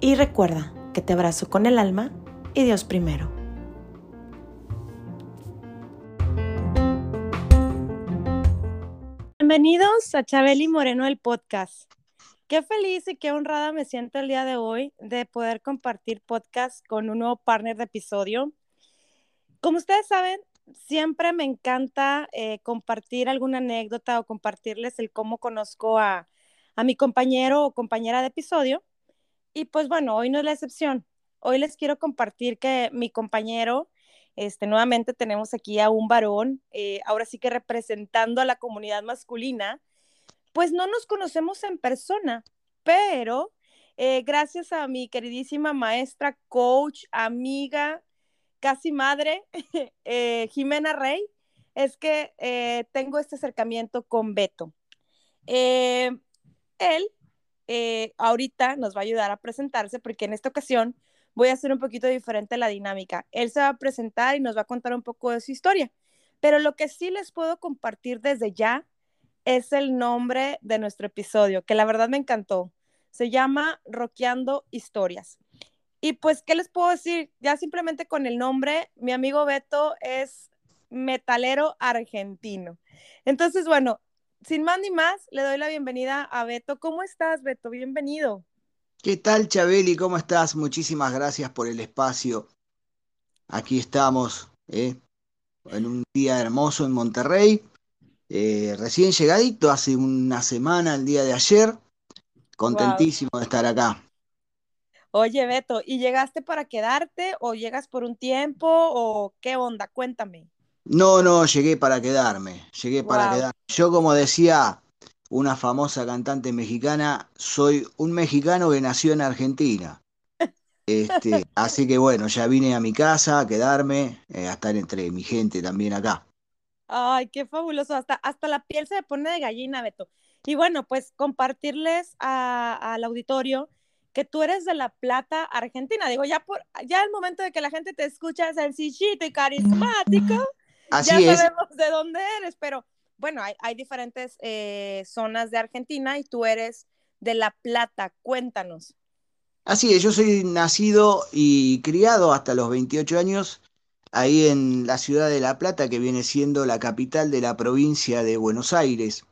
y recuerda que te abrazo con el alma y Dios primero. Bienvenidos a Chabeli Moreno el podcast. Qué feliz y qué honrada me siento el día de hoy de poder compartir podcast con un nuevo partner de episodio. Como ustedes saben, siempre me encanta eh, compartir alguna anécdota o compartirles el cómo conozco a, a mi compañero o compañera de episodio. Y pues bueno, hoy no es la excepción. Hoy les quiero compartir que mi compañero este, nuevamente tenemos aquí a un varón, eh, ahora sí que representando a la comunidad masculina, pues no nos conocemos en persona, pero eh, gracias a mi queridísima maestra, coach, amiga, casi madre, eh, Jimena Rey, es que tengo este acercamiento con Beto. él ahorita nos va a ayudar a presentarse porque en esta ocasión voy a hacer un poquito diferente la dinámica. Él se va a presentar y nos va a contar un poco de su historia. Pero lo que sí les puedo compartir desde ya es el nombre de nuestro episodio, que la verdad me encantó. Se llama Roqueando Historias. Y pues, ¿qué les puedo decir? Ya simplemente con el nombre, mi amigo Beto es metalero argentino. Entonces, bueno, sin más ni más, le doy la bienvenida a Beto. ¿Cómo estás, Beto? Bienvenido. ¿Qué tal, Chabeli? ¿Cómo estás? Muchísimas gracias por el espacio. Aquí estamos, ¿eh? en un día hermoso en Monterrey. Eh, recién llegadito, hace una semana, el día de ayer. Contentísimo de estar acá. Oye, Beto, ¿y llegaste para quedarte o llegas por un tiempo o qué onda? Cuéntame. No, no, llegué para quedarme, llegué para quedarme. Yo como decía, una famosa cantante mexicana, soy un mexicano que nació en Argentina. Este, así que bueno, ya vine a mi casa a quedarme, eh, a estar entre mi gente también acá. Ay, qué fabuloso, hasta, hasta la piel se pone de gallina, Beto. Y bueno, pues compartirles al auditorio que tú eres de La Plata, Argentina. Digo, ya por ya el momento de que la gente te escucha sencillito y carismático, Así ya sabemos de dónde eres, pero bueno, hay, diferentes eh, zonas de Argentina y tú eres de La Plata. Cuéntanos. Así es, yo soy nacido y criado hasta los 28 años ahí en la ciudad de La Plata, que viene siendo la capital de la provincia de Buenos Aires.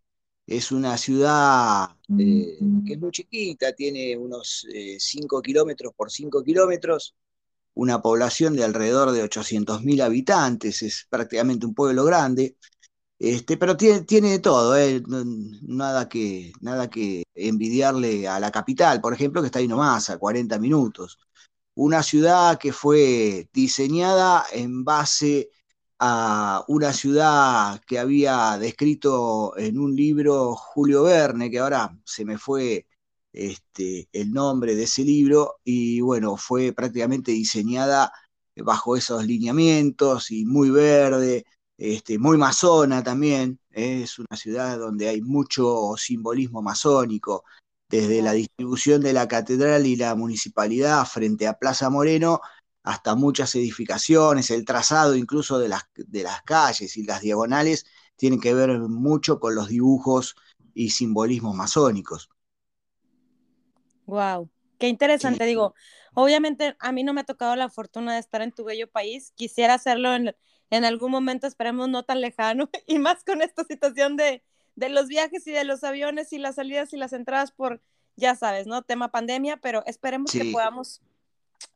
Es una ciudad eh, que es muy chiquita, tiene unos 5 eh, kilómetros por 5 kilómetros, una población de alrededor de 800.000 habitantes, es prácticamente un pueblo grande. Este, pero tiene, tiene de todo, ¿eh? nada, que, nada que envidiarle a la capital, por ejemplo, que está ahí nomás, a 40 minutos. Una ciudad que fue diseñada en base a una ciudad que había descrito en un libro Julio Verne, que ahora se me fue este, el nombre de ese libro, y bueno, fue prácticamente diseñada bajo esos lineamientos y muy verde, este, muy masona también, ¿eh? es una ciudad donde hay mucho simbolismo masónico, desde la distribución de la catedral y la municipalidad frente a Plaza Moreno hasta muchas edificaciones, el trazado incluso de las, de las calles y las diagonales tienen que ver mucho con los dibujos y simbolismos masónicos. Wow, qué interesante. Digo, obviamente a mí no me ha tocado la fortuna de estar en tu bello país. Quisiera hacerlo en, en algún momento, esperemos no tan lejano, y más con esta situación de, de los viajes y de los aviones y las salidas y las entradas por, ya sabes, ¿no? Tema pandemia, pero esperemos que podamos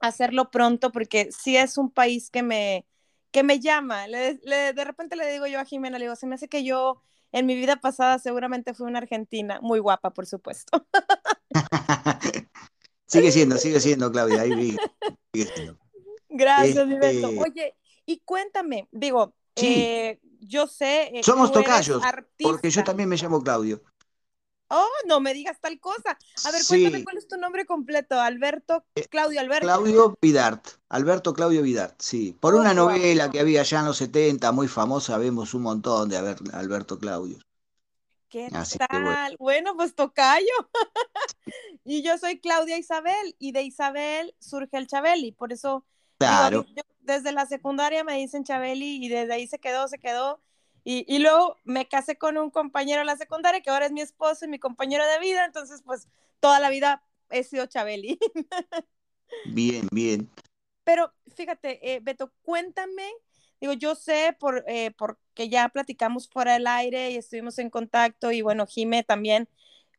hacerlo pronto porque sí es un país que me, que me llama. de repente le digo yo a Jimena, le digo, se me hace que yo en mi vida pasada seguramente fui una argentina, muy guapa, por supuesto. sigue siendo, sigue siendo, Claudia, ahí Gracias, este... Oye, y cuéntame, digo, eh, yo sé. Eh, Somos tocayos, porque yo también me llamo Claudio. Oh, no me digas tal cosa. A ver, cuéntame cuál es tu nombre completo. Alberto, eh, Claudio Alberto. Claudio Vidart. Alberto Claudio Vidart, sí. Por una novela que había ya en los 70, muy famosa, vemos un montón de Alberto Claudio. ¿Qué tal? Bueno. pues tocayo. y yo soy Claudia Isabel, y de Isabel surge el Chabeli, por eso claro. desde la secundaria me dicen Chabeli y desde ahí se quedó, se quedó. Y, luego me casé con un compañero de la secundaria que ahora es mi esposo y mi compañero de vida, entonces pues toda la vida he sido Chabeli. bien, bien. Pero fíjate, eh, Beto, cuéntame, digo, yo sé por, eh, porque ya platicamos fuera del aire y estuvimos en contacto y bueno, Jime también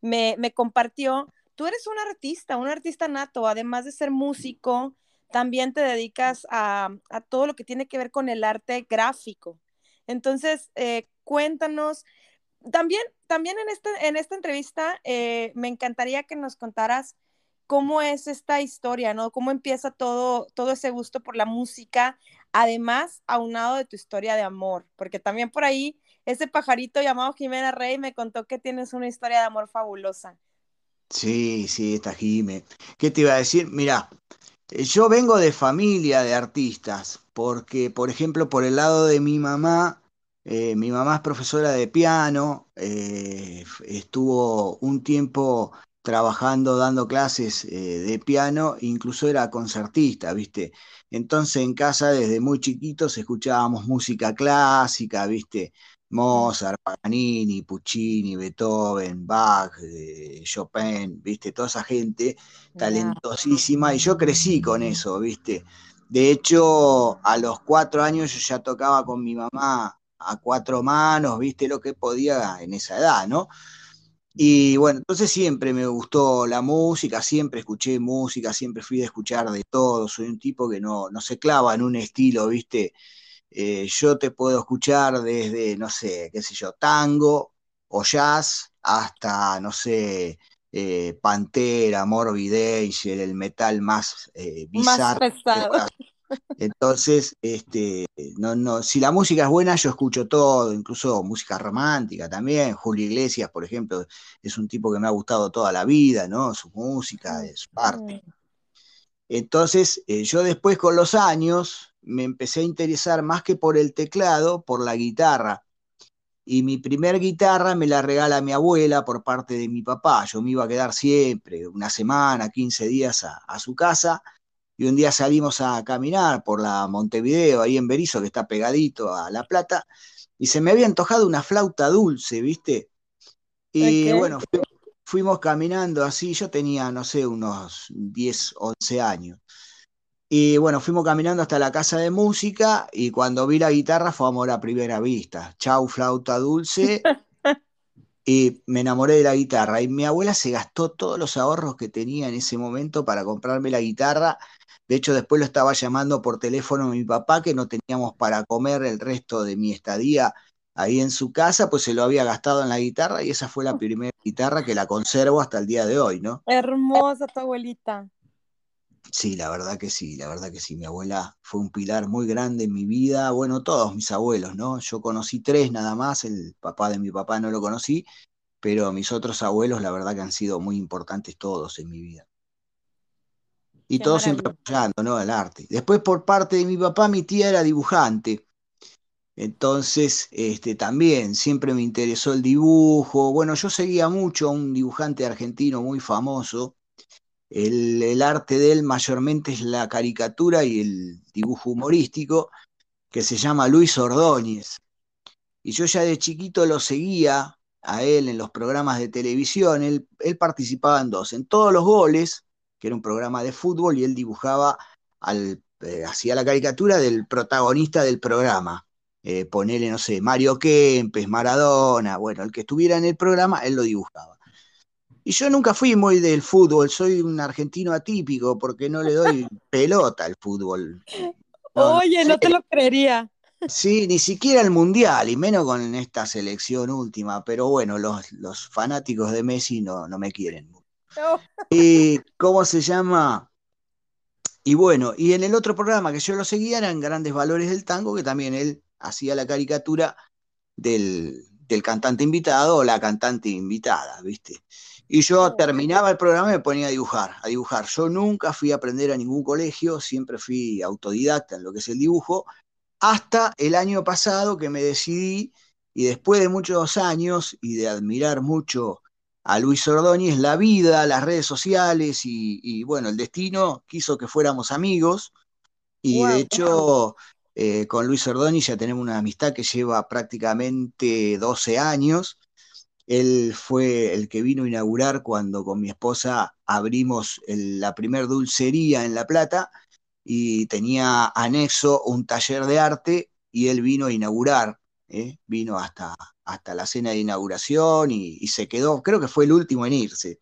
me, compartió, tú eres un artista, un artista nato, además de ser músico, también te dedicas a, a todo lo que tiene que ver con el arte gráfico. Entonces, eh, cuéntanos. También, también en, esta, en esta entrevista eh, me encantaría que nos contaras cómo es esta historia, ¿no? Cómo empieza todo, todo ese gusto por la música, además aunado de tu historia de amor, porque también por ahí ese pajarito llamado Jimena Rey me contó que tienes una historia de amor fabulosa. Sí, sí, está Jime. ¿Qué te iba a decir? Mira, eh, yo vengo de familia de artistas, porque, por ejemplo, por el lado de mi mamá, eh, mi mamá es profesora de piano, eh, estuvo un tiempo trabajando, dando clases eh, de piano, incluso era concertista, ¿viste? Entonces en casa desde muy chiquitos escuchábamos música clásica, ¿viste? Mozart, Paganini, Puccini, Beethoven, Bach, Chopin, ¿viste? Toda esa gente talentosísima y yo crecí con eso, ¿viste? De hecho, a los cuatro años yo ya tocaba con mi mamá a cuatro manos, viste lo que podía en esa edad, ¿no? Y bueno, entonces siempre me gustó la música, siempre escuché música, siempre fui de escuchar de todo, soy un tipo que no, no se clava en un estilo, viste. Eh, yo te puedo escuchar desde, no sé, qué sé yo, tango o jazz hasta, no sé, eh, Pantera, Morbid Angel, el metal más eh, bizarro. Más pesado. Entonces, este, no, no, si la música es buena, yo escucho todo, incluso música romántica también. Julio Iglesias, por ejemplo, es un tipo que me ha gustado toda la vida, ¿no? Su música, es parte. Entonces, eh, yo después con los años me empecé a interesar más que por el teclado, por la guitarra. Y mi primer guitarra me la regala mi abuela por parte de mi papá. Yo me iba a quedar siempre, una semana, 15 días a su casa y un día salimos a caminar por la Montevideo, ahí en Berizo, que está pegadito a La Plata, y se me había antojado una flauta dulce, ¿viste? Y bueno, fuimos caminando así, yo tenía, no sé, unos 10, 11 años. Y bueno, fuimos caminando hasta la casa de música y cuando vi la guitarra fue amor a primera vista. Chau, flauta dulce. y me enamoré de la guitarra. Y mi abuela se gastó todos los ahorros que tenía en ese momento para comprarme la guitarra de hecho, después lo estaba llamando por teléfono a mi papá, que no teníamos para comer el resto de mi estadía ahí en su casa, pues se lo había gastado en la guitarra y esa fue la primera guitarra que la conservo hasta el día de hoy, ¿no? Hermosa tu abuelita. Sí, la verdad que sí, la verdad que sí. Mi abuela fue un pilar muy grande en mi vida. Bueno, todos mis abuelos, ¿no? Yo conocí tres nada más, el papá de mi papá no lo conocí, pero mis otros abuelos, la verdad que han sido muy importantes todos en mi vida y todo siempre apoyando, ¿no? Al arte. Después, por parte de mi papá, mi tía era dibujante. Entonces, este, también siempre me interesó el dibujo. Bueno, yo seguía mucho a un dibujante argentino muy famoso. El, arte de él mayormente es la caricatura y el dibujo humorístico, que se llama Luis Ordóñez. Y yo ya de chiquito lo seguía a él en los programas de televisión. Él, él participaba en dos. En todos los goles que era un programa de fútbol, y él dibujaba, al, eh, hacía la caricatura del protagonista del programa. Eh, ponele, no sé, Mario Kempes, Maradona, bueno, el que estuviera en el programa, él lo dibujaba. Y yo nunca fui muy del fútbol, soy un argentino atípico porque no le doy pelota al fútbol. Oye, no, te lo creería. Sí, ni siquiera el Mundial, y menos con esta selección última, pero bueno, los, los fanáticos de Messi no, no me quieren y ¿Cómo se llama? Y bueno, y en el otro programa que yo lo seguía eran Grandes Valores del Tango, que también él hacía la caricatura del, el cantante invitado o la cantante invitada, ¿viste? Y yo terminaba el programa y me ponía a dibujar, a dibujar. Yo nunca fui a aprender a ningún colegio, siempre fui autodidacta en lo que es el dibujo, hasta el año pasado que me decidí, y después de muchos años y de admirar mucho a Luis Ordóñez, la vida, las redes sociales y, bueno, el destino quiso que fuéramos amigos, y de hecho... Eh, con Luis Ordóñez ya tenemos una amistad que lleva prácticamente 12 años él fue el que vino a inaugurar cuando con mi esposa abrimos la primer dulcería en La Plata y tenía anexo un taller de arte y él vino a inaugurar, ¿eh? vino hasta, hasta la cena de inauguración y, se quedó, creo que fue el último en irse.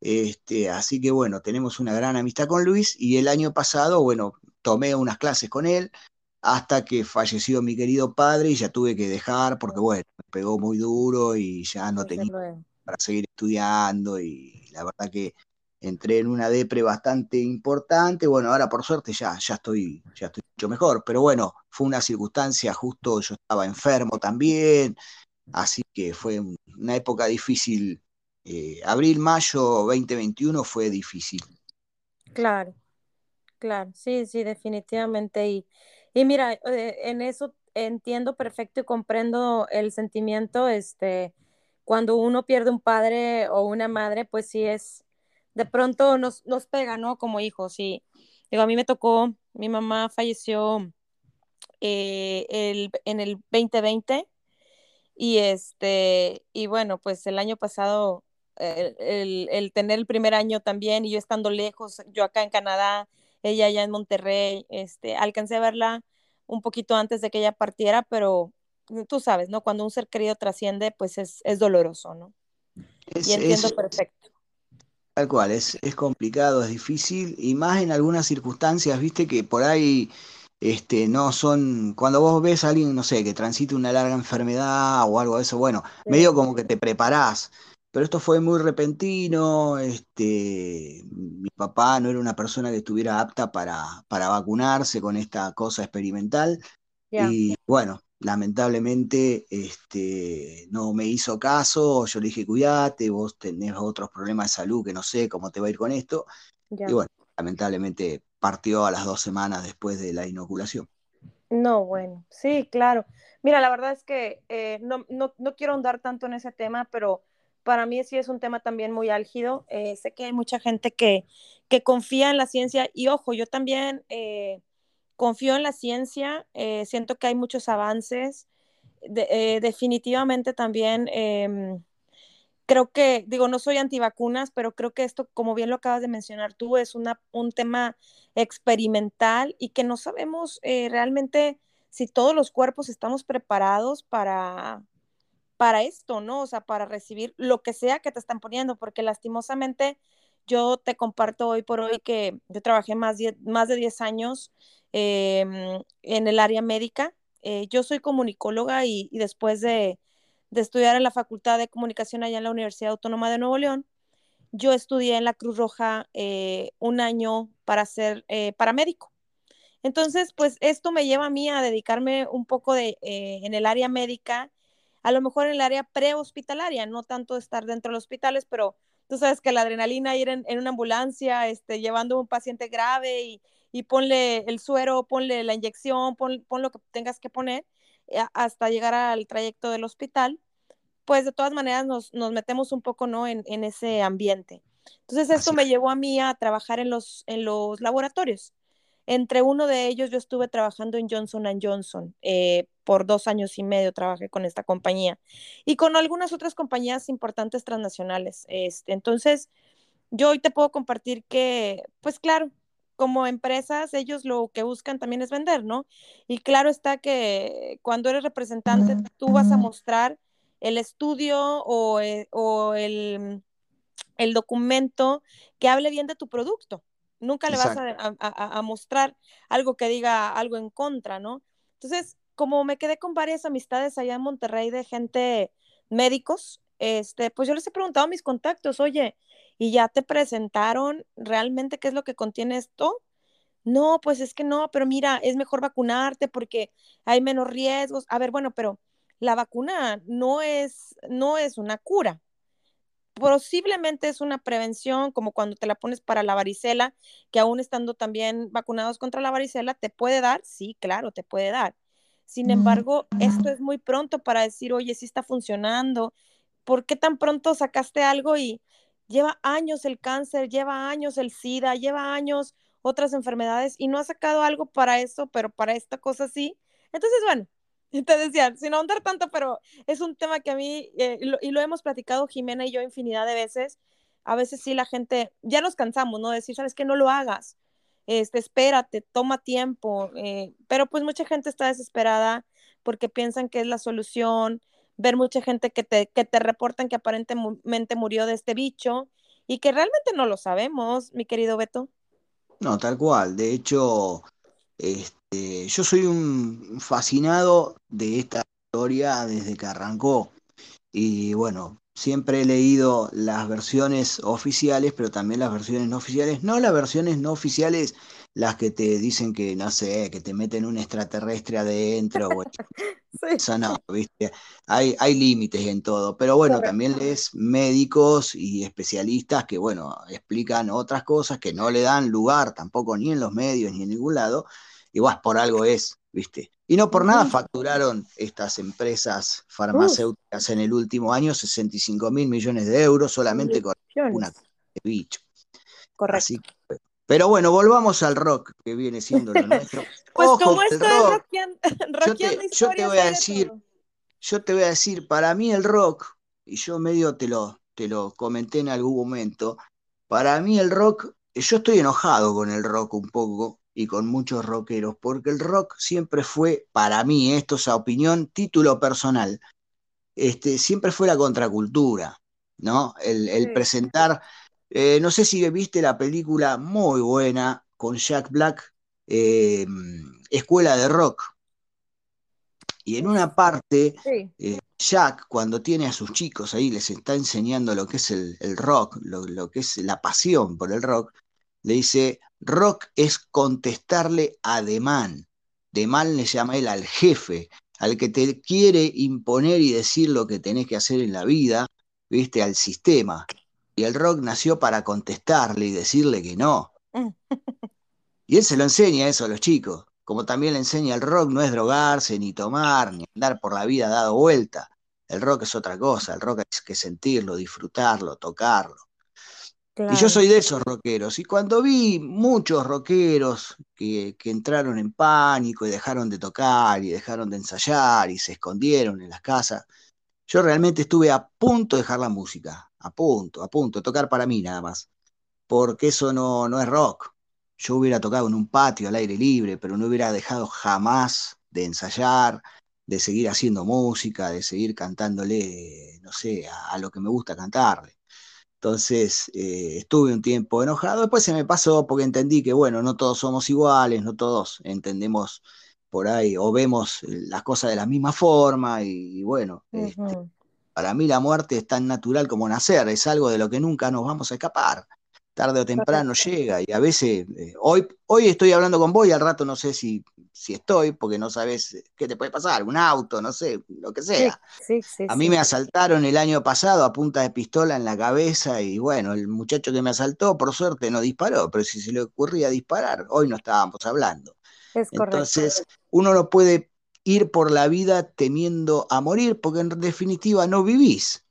Este, así que bueno, tenemos una gran amistad con Luis y el año pasado, bueno, tomé unas clases con él, hasta que falleció mi querido padre y ya tuve que dejar porque, bueno, me pegó muy duro y ya no tenía para seguir estudiando y la verdad que entré en una depre bastante importante. Bueno, ahora por suerte ya, ya, estoy, ya estoy mucho mejor, pero bueno, fue una circunstancia justo, yo estaba enfermo también, así que fue una época difícil. Eh, abril, mayo 2021 fue difícil. Claro, claro, sí, sí, definitivamente. Y, y mira, eh, en eso entiendo perfecto y comprendo el sentimiento, este, cuando uno pierde un padre o una madre, pues sí es, de pronto nos, nos pega, ¿no? Como hijos, y digo, a mí me tocó, mi mamá falleció eh, el, en el 2020 y este, y bueno, pues el año pasado, el, el tener el primer año también y yo estando lejos, yo acá en Canadá, ella ya en Monterrey, este, alcancé a verla un poquito antes de que ella partiera, pero tú sabes, ¿no? Cuando un ser querido trasciende, pues es, doloroso, ¿no? y entiendo perfecto. Tal cual, es, es complicado, es difícil, y más en algunas circunstancias, viste, que por ahí este, no son, cuando vos ves a alguien, no sé, que transite una larga enfermedad o algo de eso, bueno, medio como que te preparás, pero esto fue muy repentino, este, mi papá no era una persona que estuviera apta para, para vacunarse con esta cosa experimental y bueno, lamentablemente este, no me hizo caso, yo le dije, cuídate, vos tenés otros problemas de salud que no sé cómo te va a ir con esto, y bueno, lamentablemente partió a las dos semanas después de la inoculación. No, bueno, sí, claro. Mira, la verdad es que eh, no, no, no quiero ahondar tanto en ese tema, pero para mí sí es un tema también muy álgido. Eh, sé que hay mucha gente que, que, confía en la ciencia y ojo, yo también eh, confío en la ciencia, eh, siento que hay muchos avances. definitivamente también em, creo que, digo, no soy antivacunas, pero creo que esto, como bien lo acabas de mencionar tú, es una, un tema experimental y que no sabemos realmente si todos los cuerpos estamos preparados para, para esto, ¿no? O sea, para recibir lo que sea que te están poniendo, porque lastimosamente yo te comparto hoy por hoy que yo trabajé más, más de 10 años em, en el área médica. Eh, yo soy comunicóloga y, después de, estudiar en la Facultad de Comunicación allá en la Universidad Autónoma de Nuevo León, yo estudié en la Cruz Roja eh, un año para ser eh, paramédico. Entonces, pues esto me lleva a mí a dedicarme un poco de, en el área médica a lo mejor en el área prehospitalaria, no tanto estar dentro de los hospitales, pero tú sabes que la adrenalina ir en, una ambulancia, este, llevando a un paciente grave y, y, ponle el suero, ponle la inyección, pon, lo que tengas que poner eh, hasta llegar al trayecto del hospital, pues de todas maneras nos, nos metemos un poco ¿no? en, en ese ambiente. Entonces esto me llevó a mí a trabajar en los, en los laboratorios. Entre uno de ellos yo estuve trabajando en Johnson Johnson. Eh, por dos años y medio trabajé con esta compañía y con algunas otras compañías importantes transnacionales. Este, entonces, yo hoy te puedo compartir que, pues claro, como empresas, ellos lo que buscan también es vender, ¿no? Y claro está que cuando eres representante, tú vas a mostrar el estudio o, eh, o el, el documento que hable bien de tu producto. Nunca le vas a, mostrar algo que diga algo en contra, ¿no? Entonces, como me quedé con varias amistades allá en Monterrey de gente médicos, este, pues yo les he preguntado a mis contactos, oye, ¿y ya te presentaron realmente qué es lo que contiene esto? No, pues es que no, pero mira, es mejor vacunarte porque hay menos riesgos. A ver, bueno, pero la vacuna no es, no es una cura. Posiblemente es una prevención, como cuando te la pones para la varicela, que aún estando también vacunados contra la varicela, ¿te puede dar? Sí, claro, te puede dar. Sin embargo, esto es muy pronto para decir, oye, sí está funcionando. ¿Por qué tan pronto sacaste algo y lleva años el cáncer, lleva años el SIDA, lleva años otras enfermedades y no ha sacado algo para eso, pero para esta cosa sí? Entonces, bueno, te decía, sin ahondar tanto, pero es un tema que a mí, eh, y lo hemos platicado Jimena y yo infinidad de veces, a veces sí la gente, ya nos cansamos, ¿no? Decir, sabes que no lo hagas, este, espérate, toma tiempo, eh, pero pues mucha gente está desesperada porque piensan que es la solución, ver mucha gente que te, que te reportan que aparentemente murió de este bicho y que realmente no lo sabemos, mi querido Beto. No, tal cual, de hecho, este, yo soy un fascinado de esta historia desde que arrancó. Y bueno, siempre he leído las versiones oficiales, pero también las versiones no oficiales. No las versiones no oficiales, las que te dicen que, no sé, que te meten un extraterrestre adentro. Eso no, ¿viste? Hay, hay límites en todo. Pero bueno, también lees médicos y especialistas que, bueno, explican otras cosas que no le dan lugar tampoco ni en los medios ni en ningún lado. Y bueno, por algo es, ¿viste? Y no por nada facturaron estas empresas farmacéuticas en el último año 65 mil millones de euros solamente con una de bicho. Correcto. Pero bueno, volvamos al rock, que viene siendo lo nuestro. pues como esto rock, yo, te, yo te voy a decir, yo te voy a decir, para mí el rock, y yo medio te lo, te lo comenté en algún momento, para mí el rock, yo estoy enojado con el rock un poco, y con muchos rockeros, porque el rock siempre fue, para mí, esto es a opinión, título personal, este, siempre fue la contracultura, ¿no? El, presentar, eh, no sé si viste la película muy buena con Jack Black, eh, Escuela de Rock. Y en una parte, eh, Jack, cuando tiene a sus chicos ahí, les está enseñando lo que es el, rock, lo, lo, que es la pasión por el rock, le dice, rock es contestarle a Demán. Demán le llama él al jefe, al que te quiere imponer y decir lo que tenés que hacer en la vida, viste, al sistema. Y el rock nació para contestarle y decirle que no. Y él se lo enseña eso a los chicos, como también le enseña el rock no es drogarse, ni tomar, ni andar por la vida dado vuelta. El rock es otra cosa, el rock hay que sentirlo, disfrutarlo, tocarlo. Y yo soy de esos rockeros. Y cuando vi muchos rockeros que, entraron en pánico y dejaron de tocar y dejaron de ensayar y se escondieron en las casas, yo realmente estuve a punto de dejar la música. A punto, a punto, tocar para mí nada más. Porque eso no, no es rock. Yo hubiera tocado en un patio al aire libre, pero no hubiera dejado jamás de ensayar, de seguir haciendo música, de seguir cantándole, no sé, a lo que me gusta cantarle. Entonces eh, estuve un tiempo enojado, después se me pasó porque entendí que, bueno, no todos somos iguales, no todos entendemos por ahí o vemos las cosas de la misma forma y, bueno, este, para mí la muerte es tan natural como nacer, es algo de lo que nunca nos vamos a escapar tarde o temprano llega y a veces, eh, hoy, hoy estoy hablando con vos y al rato no sé si, si estoy, porque no sabes eh, qué te puede pasar, un auto, no sé, lo que sea. a mí me asaltaron el año pasado a punta de pistola en la cabeza y bueno, el muchacho que me asaltó, por suerte, no disparó, pero si se le ocurría disparar, hoy no estábamos hablando. Entonces, uno no puede ir por la vida temiendo a morir, porque en definitiva no vivís.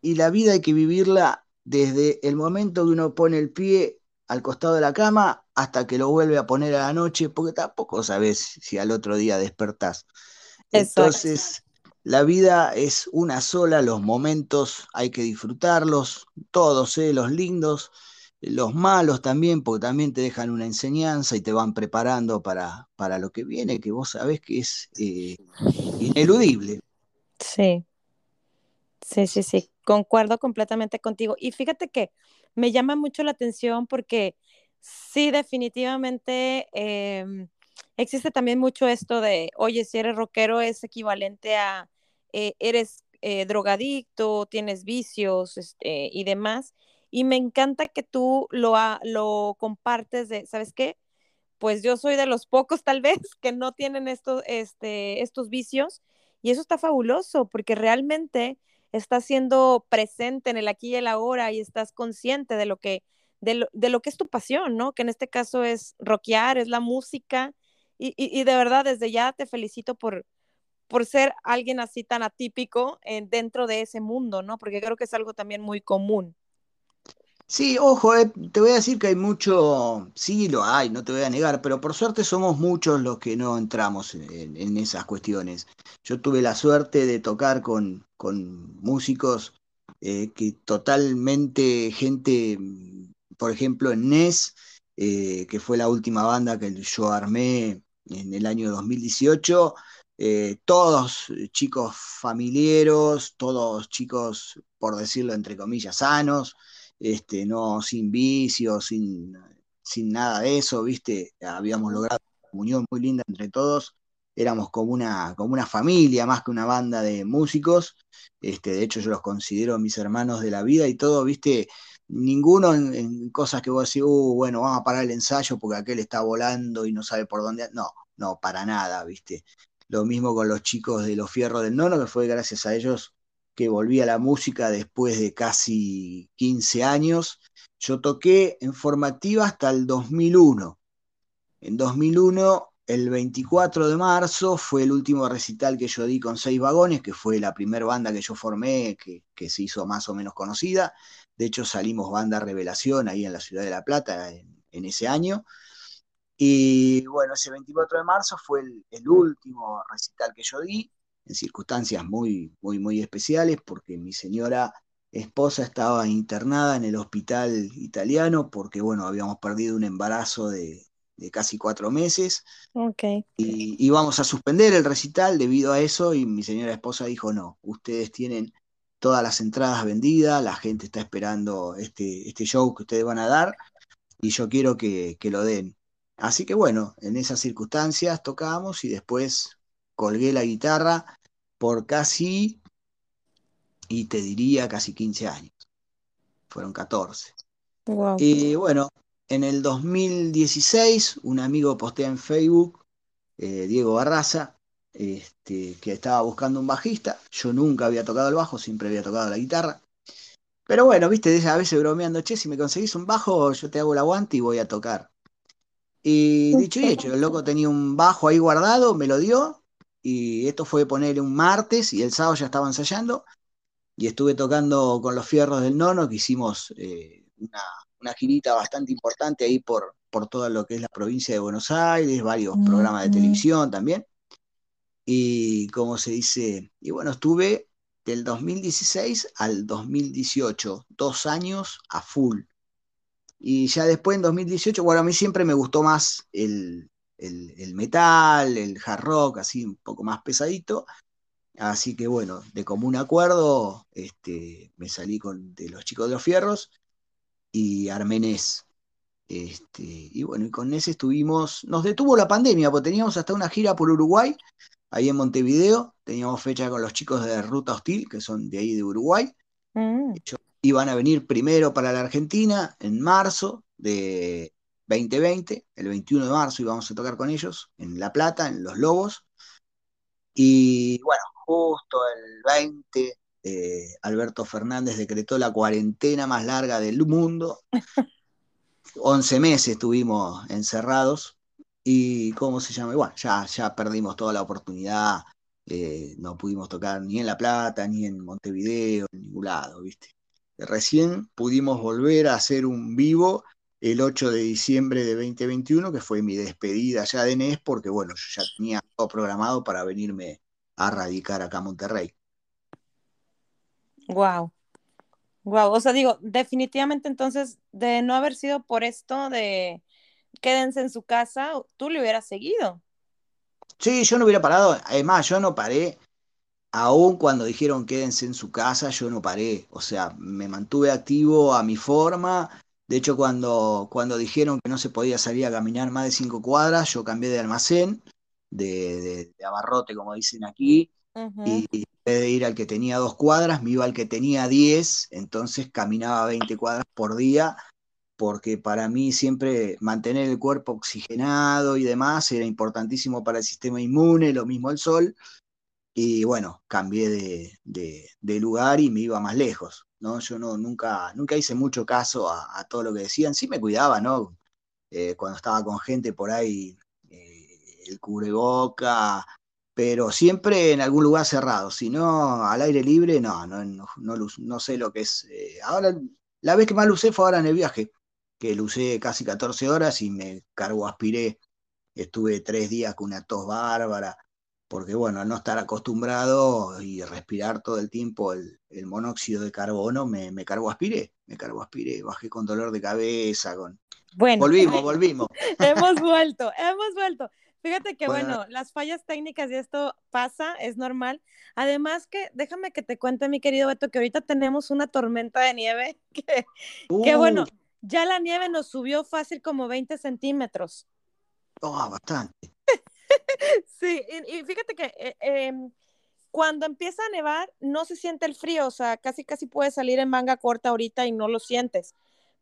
Y la vida hay que vivirla desde el momento que uno pone el pie al costado de la cama hasta que lo vuelve a poner a la noche, porque tampoco sabes si al otro día despertás. Entonces, la vida es una sola, los momentos hay que disfrutarlos, todos, ¿eh? los lindos, los malos también, porque también te dejan una enseñanza y te van preparando para, para lo que viene, que vos sabés que es eh, ineludible. Sí, sí, sí, sí concuerdo completamente contigo. Y fíjate que me llama mucho la atención porque sí, definitivamente em, existe también mucho esto de, oye, si eres rockero es equivalente a, eh, eres eh, drogadicto, tienes vicios este, y demás. Y me encanta que tú lo, lo compartes de, ¿sabes qué? pues yo soy de los pocos tal vez que no tienen estos, este, estos vicios y eso está fabuloso porque realmente estás siendo presente en el aquí y el ahora y estás consciente de lo que, de lo, de lo que es tu pasión, ¿no? Que en este caso es rockear, es la música y, y, de verdad desde ya te felicito por, por ser alguien así tan atípico en, dentro de ese mundo, ¿no? Porque creo que es algo también muy común. Sí, ojo, eh, te voy a decir que hay mucho, sí lo hay, no te voy a negar, pero por suerte somos muchos los que no entramos en, esas cuestiones. Yo tuve la suerte de tocar con, con músicos eh, que totalmente, gente, por ejemplo, en NES, eh, que fue la última banda que yo armé en el año 2018, eh, todos chicos familiares, todos chicos, por decirlo entre comillas, sanos este, no sin vicios, sin, sin nada de eso, ¿viste? Habíamos logrado una comunión muy linda entre todos, éramos como una, como una familia más que una banda de músicos, este, de hecho yo los considero mis hermanos de la vida y todo, ¿viste? Ninguno en, en cosas que vos decís, uh, bueno, vamos a parar el ensayo porque aquel está volando y no sabe por dónde, no, no, para nada, ¿viste? Lo mismo con los chicos de los Fierros del Nono, que fue gracias a ellos que volví a la música después de casi 15 años. Yo toqué en formativa hasta el 2001. En 2001, el 24 de marzo, fue el último recital que yo di con Seis Vagones, que fue la primera banda que yo formé, que, que, se hizo más o menos conocida. De hecho, salimos banda Revelación ahí en la ciudad de La Plata en, ese año. Y bueno, ese 24 de marzo fue el último recital que yo di en circunstancias muy, muy, muy especiales, porque mi señora esposa estaba internada en el hospital italiano, porque, bueno, habíamos perdido un embarazo de, de casi cuatro meses. Okay. Y íbamos a suspender el recital debido a eso, y mi señora esposa dijo, no, ustedes tienen todas las entradas vendidas, la gente está esperando este, este show que ustedes van a dar, y yo quiero que, que lo den. Así que bueno, en esas circunstancias tocamos y después colgué la guitarra por casi, y te diría casi 15 años. Fueron 14. Wow. Y bueno, en el 2016 un amigo postea en Facebook, eh, Diego Barraza, este, que estaba buscando un bajista. Yo nunca había tocado el bajo, siempre había tocado la guitarra. Pero bueno, viste, a veces bromeando, che, si me conseguís un bajo, yo te hago el aguante y voy a tocar. Y dicho y hecho, el loco tenía un bajo ahí guardado, me lo dio, y esto fue poner un martes y el sábado ya estaba ensayando y estuve tocando con los fierros del nono, que hicimos eh, una, una, girita bastante importante ahí por, por todo lo que es la provincia de Buenos Aires, varios mm -hmm. programas de televisión también. Y como se dice, y bueno, estuve del 2016 al 2018, dos años a full. Y ya después en 2018, bueno, a mí siempre me gustó más el, el, el, metal, el hard rock, así un poco más pesadito. Así que bueno, de común acuerdo, este, me salí con de los chicos de los fierros y Armenés. Este, y bueno, y con ese estuvimos, nos detuvo la pandemia, porque teníamos hasta una gira por Uruguay, ahí en Montevideo, teníamos fecha con los chicos de Ruta Hostil, que son de ahí de Uruguay. Mm. Ellos iban a venir primero para la Argentina en marzo de 2020, el 21 de marzo íbamos a tocar con ellos en La Plata, en Los Lobos. Y bueno, justo el 20, eh, Alberto Fernández decretó la cuarentena más larga del mundo. 11 meses estuvimos encerrados y, ¿cómo se llama? Bueno, ya, ya perdimos toda la oportunidad, eh, no pudimos tocar ni en La Plata, ni en Montevideo, en ningún lado, ¿viste? Recién pudimos volver a hacer un vivo el 8 de diciembre de 2021, que fue mi despedida ya de NES, porque bueno, yo ya tenía todo programado para venirme a radicar acá a Monterrey. Wow. Wow, o sea, digo, definitivamente entonces, de no haber sido por esto de quédense en su casa, tú le hubieras seguido. Sí, yo no hubiera parado, además, yo no paré, aún cuando dijeron quédense en su casa, yo no paré, o sea, me mantuve activo a mi forma, de hecho, cuando, cuando dijeron que no se podía salir a caminar más de cinco cuadras, yo cambié de almacén, de, de, de abarrote, como dicen aquí, uh -huh. y en vez de ir al que tenía dos cuadras, me iba al que tenía diez, entonces caminaba 20 cuadras por día, porque para mí siempre mantener el cuerpo oxigenado y demás era importantísimo para el sistema inmune, lo mismo el sol, y bueno, cambié de, lugar y me iba más lejos, ¿no? Yo no, nunca, nunca hice mucho caso a, todo lo que decían, sí me cuidaba, ¿no? Eh, cuando estaba con gente por ahí, eh, el cubreboca, pero siempre en algún lugar cerrado, si no al aire libre, no, no, no, no, sé lo que es. Eh, ahora, la vez que más lo usé fue ahora en el viaje, que lo usé casi 14 horas y me cargo aspiré, estuve tres días con una tos bárbara, porque bueno, no estar acostumbrado y respirar todo el tiempo el, monóxido de carbono, me, me cargo aspiré, me cargo aspiré, bajé con dolor de cabeza, con... Bueno, volvimos, volvimos. hemos vuelto, hemos vuelto. Fíjate que bueno. las fallas técnicas y esto pasa, es normal. Además que, déjame que te cuente, mi querido Beto, que ahorita tenemos una tormenta de nieve que, que bueno, uh. ya la nieve nos subió fácil como 20 centímetros. Oh, bastante. Sí, y, fíjate que eh, em, cuando empieza a nevar no se siente el frío, o sea, casi casi puedes salir en manga corta ahorita y no lo sientes.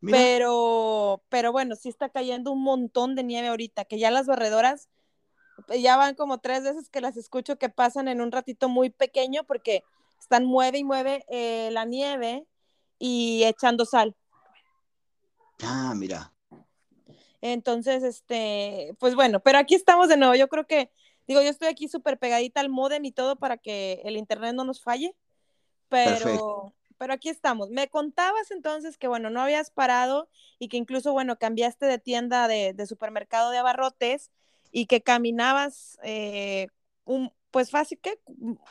Pero, pero bueno, sí está cayendo un montón de nieve ahorita, que ya las barredoras ya van como tres veces que las escucho que pasan en un ratito muy pequeño porque están mueve y mueve eh, la nieve y echando sal. Ah, mira. Entonces, este, pues bueno, pero aquí estamos de nuevo. Yo creo que, digo, yo estoy aquí súper pegadita al modem y todo para que el internet no nos falle, pero, pero aquí estamos. Me contabas entonces que, bueno, no habías parado y que incluso, bueno, cambiaste de tienda de, de supermercado de abarrotes y que caminabas eh, un, pues fácil, ¿qué?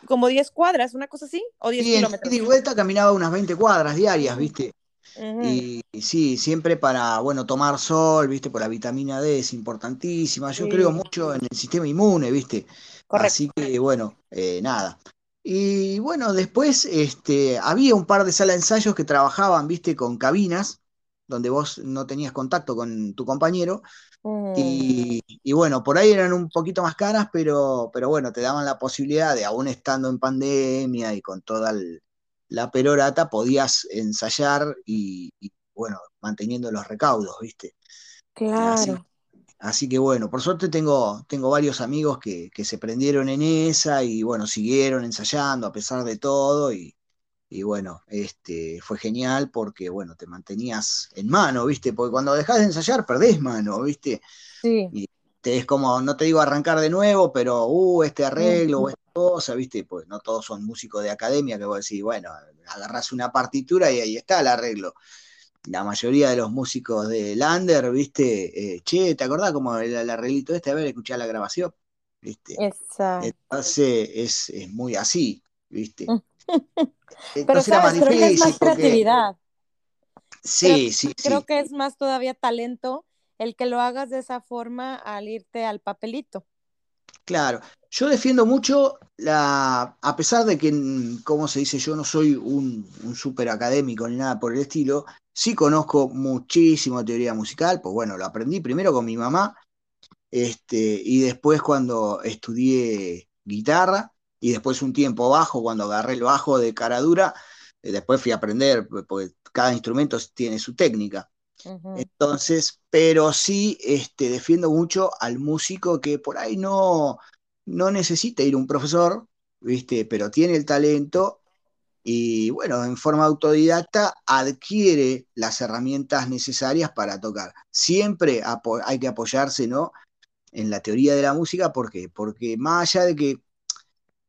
Como 10 cuadras, una cosa así, o 10 kilómetros. Y vuelta caminaba unas 20 cuadras diarias, ¿viste? Y, sí, siempre para, bueno, tomar sol, ¿viste? Por la vitamina D es importantísima. Yo creo mucho en el sistema inmune, ¿viste? Así que, bueno, eh, nada. Y bueno, después este, había un par de salas de ensayos que trabajaban, ¿viste? Con cabinas, donde vos no tenías contacto con tu compañero. Y, y, bueno, por ahí eran un poquito más caras, pero, pero bueno, te daban la posibilidad de, aún estando en pandemia y con toda el, la perorata podías ensayar y, bueno, manteniendo los recaudos, ¿viste? Claro. Así, que bueno, por suerte tengo, tengo varios amigos que, se prendieron en esa y bueno, siguieron ensayando a pesar de todo y, bueno, este, fue genial porque bueno, te mantenías en mano, ¿viste? Porque cuando dejas de ensayar perdés mano, ¿viste? Sí. Y te, es como, no te digo arrancar de nuevo, pero, uh, este arreglo, cosa, ¿viste? Pues no todos son músicos de academia que vos decís, bueno, agarras una partitura y ahí está el arreglo. La mayoría de los músicos de Lander, ¿viste? Eh, che, ¿te acordás como el, arreglito este? A ver, escuchar la grabación, ¿viste? Exacto. Entonces es, es muy así, ¿viste? Pero sabes, creo que es más creatividad. Sí, sí, sí. Creo que es más todavía talento el que lo hagas de esa forma al irte al papelito. Claro, yo defiendo mucho la, a pesar de que, como se dice, yo no soy un, un súper académico ni nada por el estilo, sí conozco muchísimo teoría musical, pues bueno, lo aprendí primero con mi mamá, este, y después cuando estudié guitarra, y después un tiempo bajo, cuando agarré el bajo de cara dura, eh, después fui a aprender, porque cada instrumento tiene su técnica. Entonces, pero sí este, defiendo mucho al músico que por ahí no, no necesita ir a un profesor, ¿viste? Pero tiene el talento y bueno, en forma autodidacta adquiere las herramientas necesarias para tocar. Siempre hay que apoyarse, ¿no? En la teoría de la música, ¿por qué? Porque más allá de que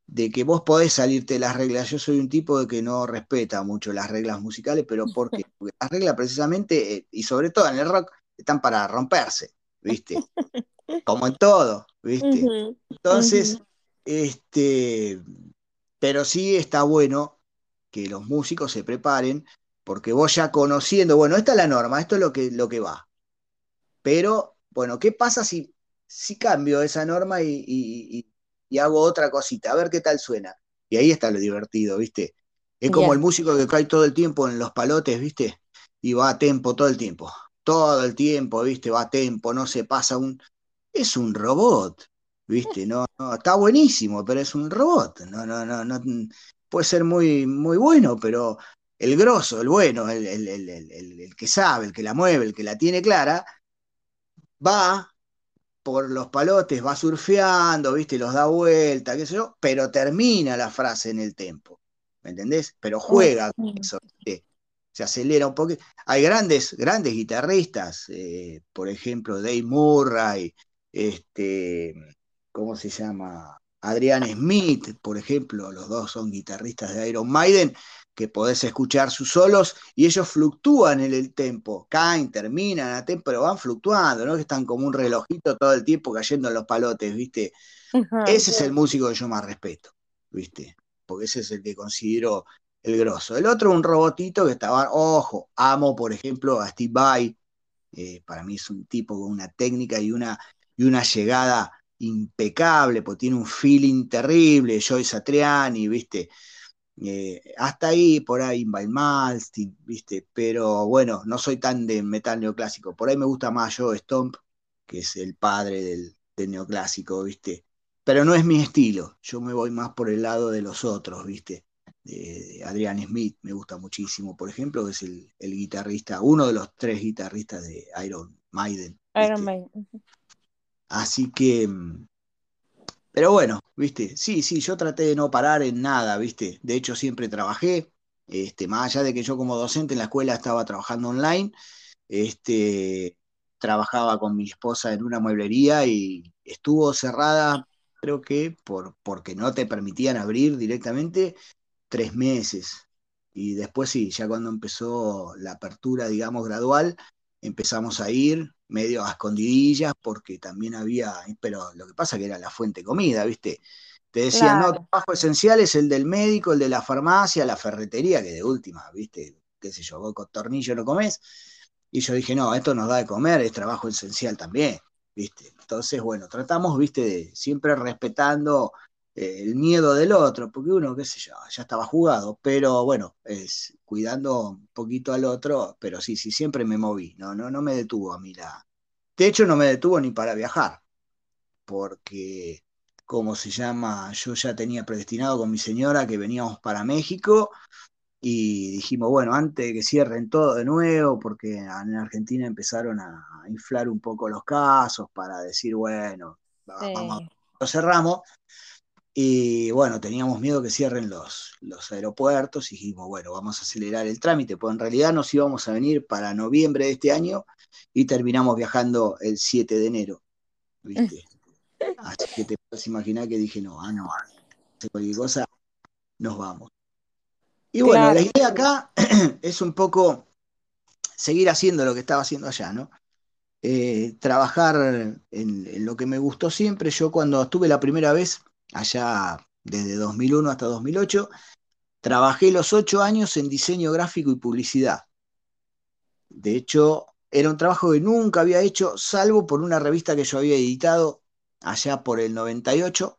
de que vos podés salirte de las reglas. Yo soy un tipo de que no respeta mucho las reglas musicales, pero ¿por qué? Porque las reglas precisamente, eh, y sobre todo en el rock, están para romperse, ¿viste? Como en todo, ¿viste? Entonces, este, pero sí está bueno que los músicos se preparen, porque vos ya conociendo, bueno, esta es la norma, esto es lo que, lo que va. Pero, bueno, ¿qué pasa si, si cambio esa norma y y hago otra cosita, a ver qué tal suena. Y ahí está lo divertido, ¿viste? Es como el músico que cae todo el tiempo en los palotes, ¿viste? Y va a tempo todo el tiempo. Todo el tiempo, ¿viste? Va a tempo, no se pasa un... Es un robot, ¿viste? No, no, está buenísimo, pero es un robot. No, no, no, no. Puede ser muy, muy bueno, pero el grosso, el bueno, el, el, que sabe, el que la mueve, el que la tiene clara, va por los palotes, va surfeando, ¿viste? Los da vuelta, qué sé yo, pero termina la frase en el tempo, ¿me entendés? Pero juega con eso, se acelera un poco. Hay grandes, grandes guitarristas, eh, por ejemplo, Dave Murray, este, ¿cómo se llama? Adrian Smith, por ejemplo, los dos son guitarristas de Iron Maiden, que podés escuchar sus solos y ellos fluctúan en el tempo, caen, terminan a tempo, pero van fluctuando, ¿no? Que están como un relojito todo el tiempo cayendo en los palotes, ¿viste? ese es el músico que yo más respeto, ¿viste? Porque ese es el que considero el grosso. El otro, un robotito que estaba, ojo, amo, por ejemplo, a Steve Vai, eh, para mí es un tipo con una técnica y una, y una llegada impecable, porque tiene un feeling terrible, Joy Satriani, ¿viste? Eh, hasta ahí, por ahí, by Malstein, ¿viste? Pero bueno, no soy tan de metal neoclásico. Por ahí me gusta más Joe Stomp, que es el padre del, neoclásico, ¿viste? Pero no es mi estilo. Yo me voy más por el lado de los otros, ¿viste? De, Adrian Smith me gusta muchísimo, por ejemplo, que es el, guitarrista, uno de los tres guitarristas de Iron Maiden. Iron Maiden. Así que, mm, pero bueno, viste, sí, sí, yo traté de no parar en nada, viste. De hecho, siempre trabajé, este, más allá de que yo como docente en la escuela estaba trabajando online, este, trabajaba con mi esposa en una mueblería y estuvo cerrada, creo que por, porque no te permitían abrir directamente, tres meses. Y después sí, ya cuando empezó la apertura, digamos, gradual, empezamos a ir, medio a escondidillas, porque también había, pero lo que pasa que era la fuente de comida, ¿viste? Te decían, no, trabajo esencial es el del médico, el de la farmacia, la ferretería, que de última, ¿viste? Qué sé yo, vos con tornillo no comés. Y yo dije, no, esto nos da de comer, es trabajo esencial también, ¿viste? Entonces, bueno, tratamos, ¿viste? De, siempre respetando el miedo del otro, porque uno, qué sé yo, ya estaba jugado, pero bueno, es cuidando un poquito al otro, pero sí, sí, siempre me moví, no, no, no me detuvo a mí la... De hecho, no me detuvo ni para viajar, porque, como se llama, yo ya tenía predestinado con mi señora que veníamos para México y dijimos, bueno, antes de que cierren todo de nuevo, porque en Argentina empezaron a inflar un poco los casos para decir, bueno, vamos, lo cerramos y bueno, teníamos miedo que cierren los, los aeropuertos y dijimos, bueno, vamos a acelerar el trámite, pues en realidad nos íbamos a venir para noviembre de este año y terminamos viajando el 7 de enero, ¿viste? Así que te puedes imaginar que dije, no, ah, no, cualquier cosa, nos vamos. Y bueno, la idea acá es un poco seguir haciendo lo que estaba haciendo allá, ¿no? Eh, trabajar en, lo que me gustó siempre. Yo cuando estuve la primera vez allá desde 2001 hasta 2008. Trabajé los ocho años en diseño gráfico y publicidad. De hecho, era un trabajo que nunca había hecho, salvo por una revista que yo había editado allá por el 98,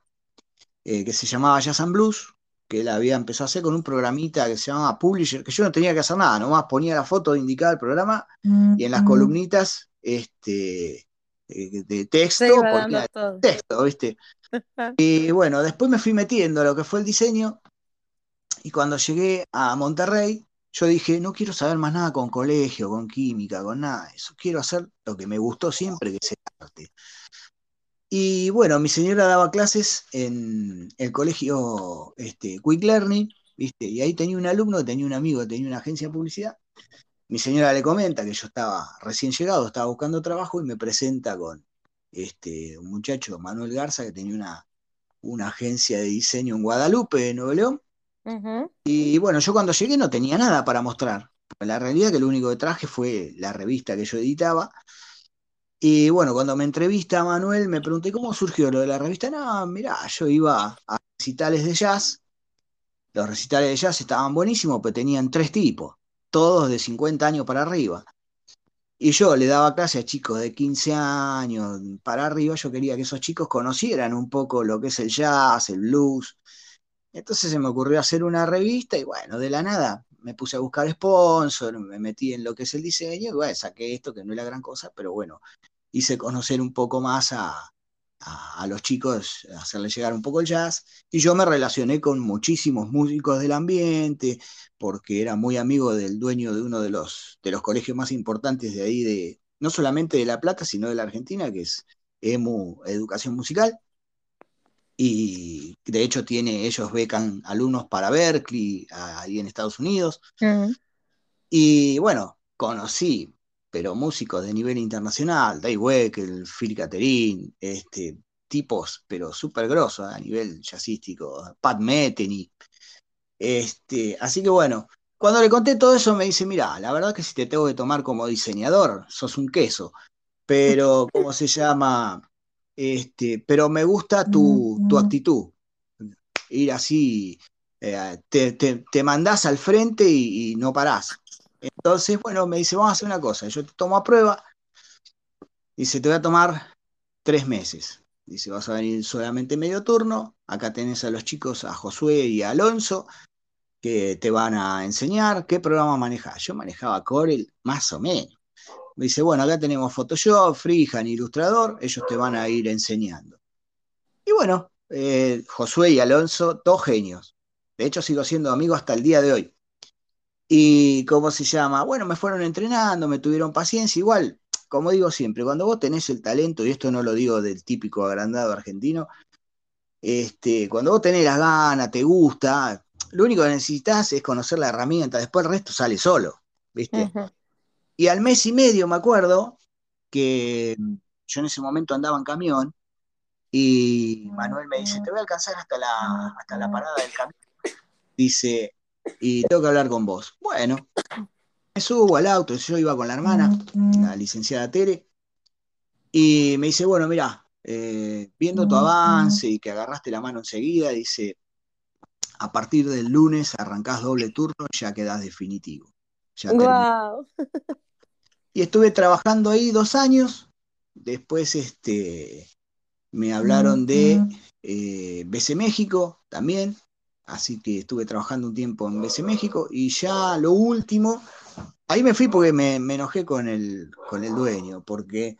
eh, que se llamaba Jazz and Blues, que él había empezado a hacer con un programita que se llamaba Publisher, que yo no tenía que hacer nada, nomás ponía la foto, indicaba el programa y en las mm. columnitas este, de texto, ponía texto, ¿viste? y bueno, después me fui metiendo a lo que fue el diseño y cuando llegué a Monterrey, yo dije, no quiero saber más nada con colegio, con química, con nada de eso. Quiero hacer lo que me gustó siempre, que es el arte. Y bueno, mi señora daba clases en el colegio este, Quick Learning, ¿viste? Y ahí tenía un alumno, tenía un amigo, tenía una agencia de publicidad. Mi señora le comenta que yo estaba recién llegado, estaba buscando trabajo y me presenta con este, un muchacho, Manuel Garza, que tenía una, una agencia de diseño en Guadalupe, en Nuevo León. Y bueno, yo cuando llegué no tenía nada para mostrar. La realidad que lo único que traje fue la revista que yo editaba. Y bueno, cuando me entrevista a Manuel, me pregunté cómo surgió lo de la revista. No, mirá, yo iba a recitales de jazz. Los recitales de jazz estaban buenísimos, pero tenían tres tipos, todos de 50 años para arriba. Y yo le daba clase a chicos de 15 años para arriba, yo quería que esos chicos conocieran un poco lo que es el jazz, el blues. Entonces se me ocurrió hacer una revista y bueno, de la nada me puse a buscar sponsor, me metí en lo que es el diseño y bueno, saqué esto que no es la gran cosa, pero bueno, hice conocer un poco más a, a, los chicos, hacerles llegar un poco el jazz, y yo me relacioné con muchísimos músicos del ambiente, porque era muy amigo del dueño de uno de los, de los colegios más importantes de ahí, de, no solamente de La Plata, sino de la Argentina, que es EMU Educación Musical. Y de hecho tiene, ellos becan alumnos para Berkeley, ahí en Estados Unidos. Y bueno, conocí pero músicos de nivel internacional, Dave Weckel, Phil Catherine, este, tipos, pero súper grosos a nivel jazzístico, Pat Metheny. Este, así que bueno, cuando le conté todo eso me dice, mira, la verdad que si te tengo que tomar como diseñador, sos un queso, pero ¿cómo se llama? Este, pero me gusta tu, actitud, ir así, eh, te, te, mandás al frente y no parás. Entonces, bueno, me dice, vamos a hacer una cosa, yo te tomo a prueba, dice, te voy a tomar tres meses. Dice, vas a venir solamente medio turno, acá tenés a los chicos, a Josué y a Alonso, que te van a enseñar qué programa manejar. Yo manejaba Corel más o menos. Me dice, bueno, acá tenemos Photoshop, Freehand, Ilustrador, ellos te van a ir enseñando. Y bueno, eh, Josué y Alonso, dos genios. De hecho, sigo siendo amigo hasta el día de hoy. Y cómo se llama, bueno, me fueron entrenando, me tuvieron paciencia, igual, como digo siempre, cuando vos tenés el talento, y esto no lo digo del típico agrandado argentino, este, cuando vos tenés las ganas, te gusta, lo único que necesitas es conocer la herramienta, después el resto sale solo, ¿viste? Y al mes y medio me acuerdo que yo en ese momento andaba en camión y Manuel me dice, te voy a alcanzar hasta la, hasta la parada del camión. Dice, y tengo que hablar con vos. Bueno, me subo al auto, yo iba con la hermana, la licenciada Tere, y me dice, bueno, mira, eh, viendo tu avance y que agarraste la mano enseguida, dice, a partir del lunes arrancás doble turno y ya quedás definitivo. y estuve trabajando ahí dos años, después este, me hablaron de eh, BC México también, así que estuve trabajando un tiempo en BC México y ya lo último, ahí me fui porque me, enojé con el, con el dueño, porque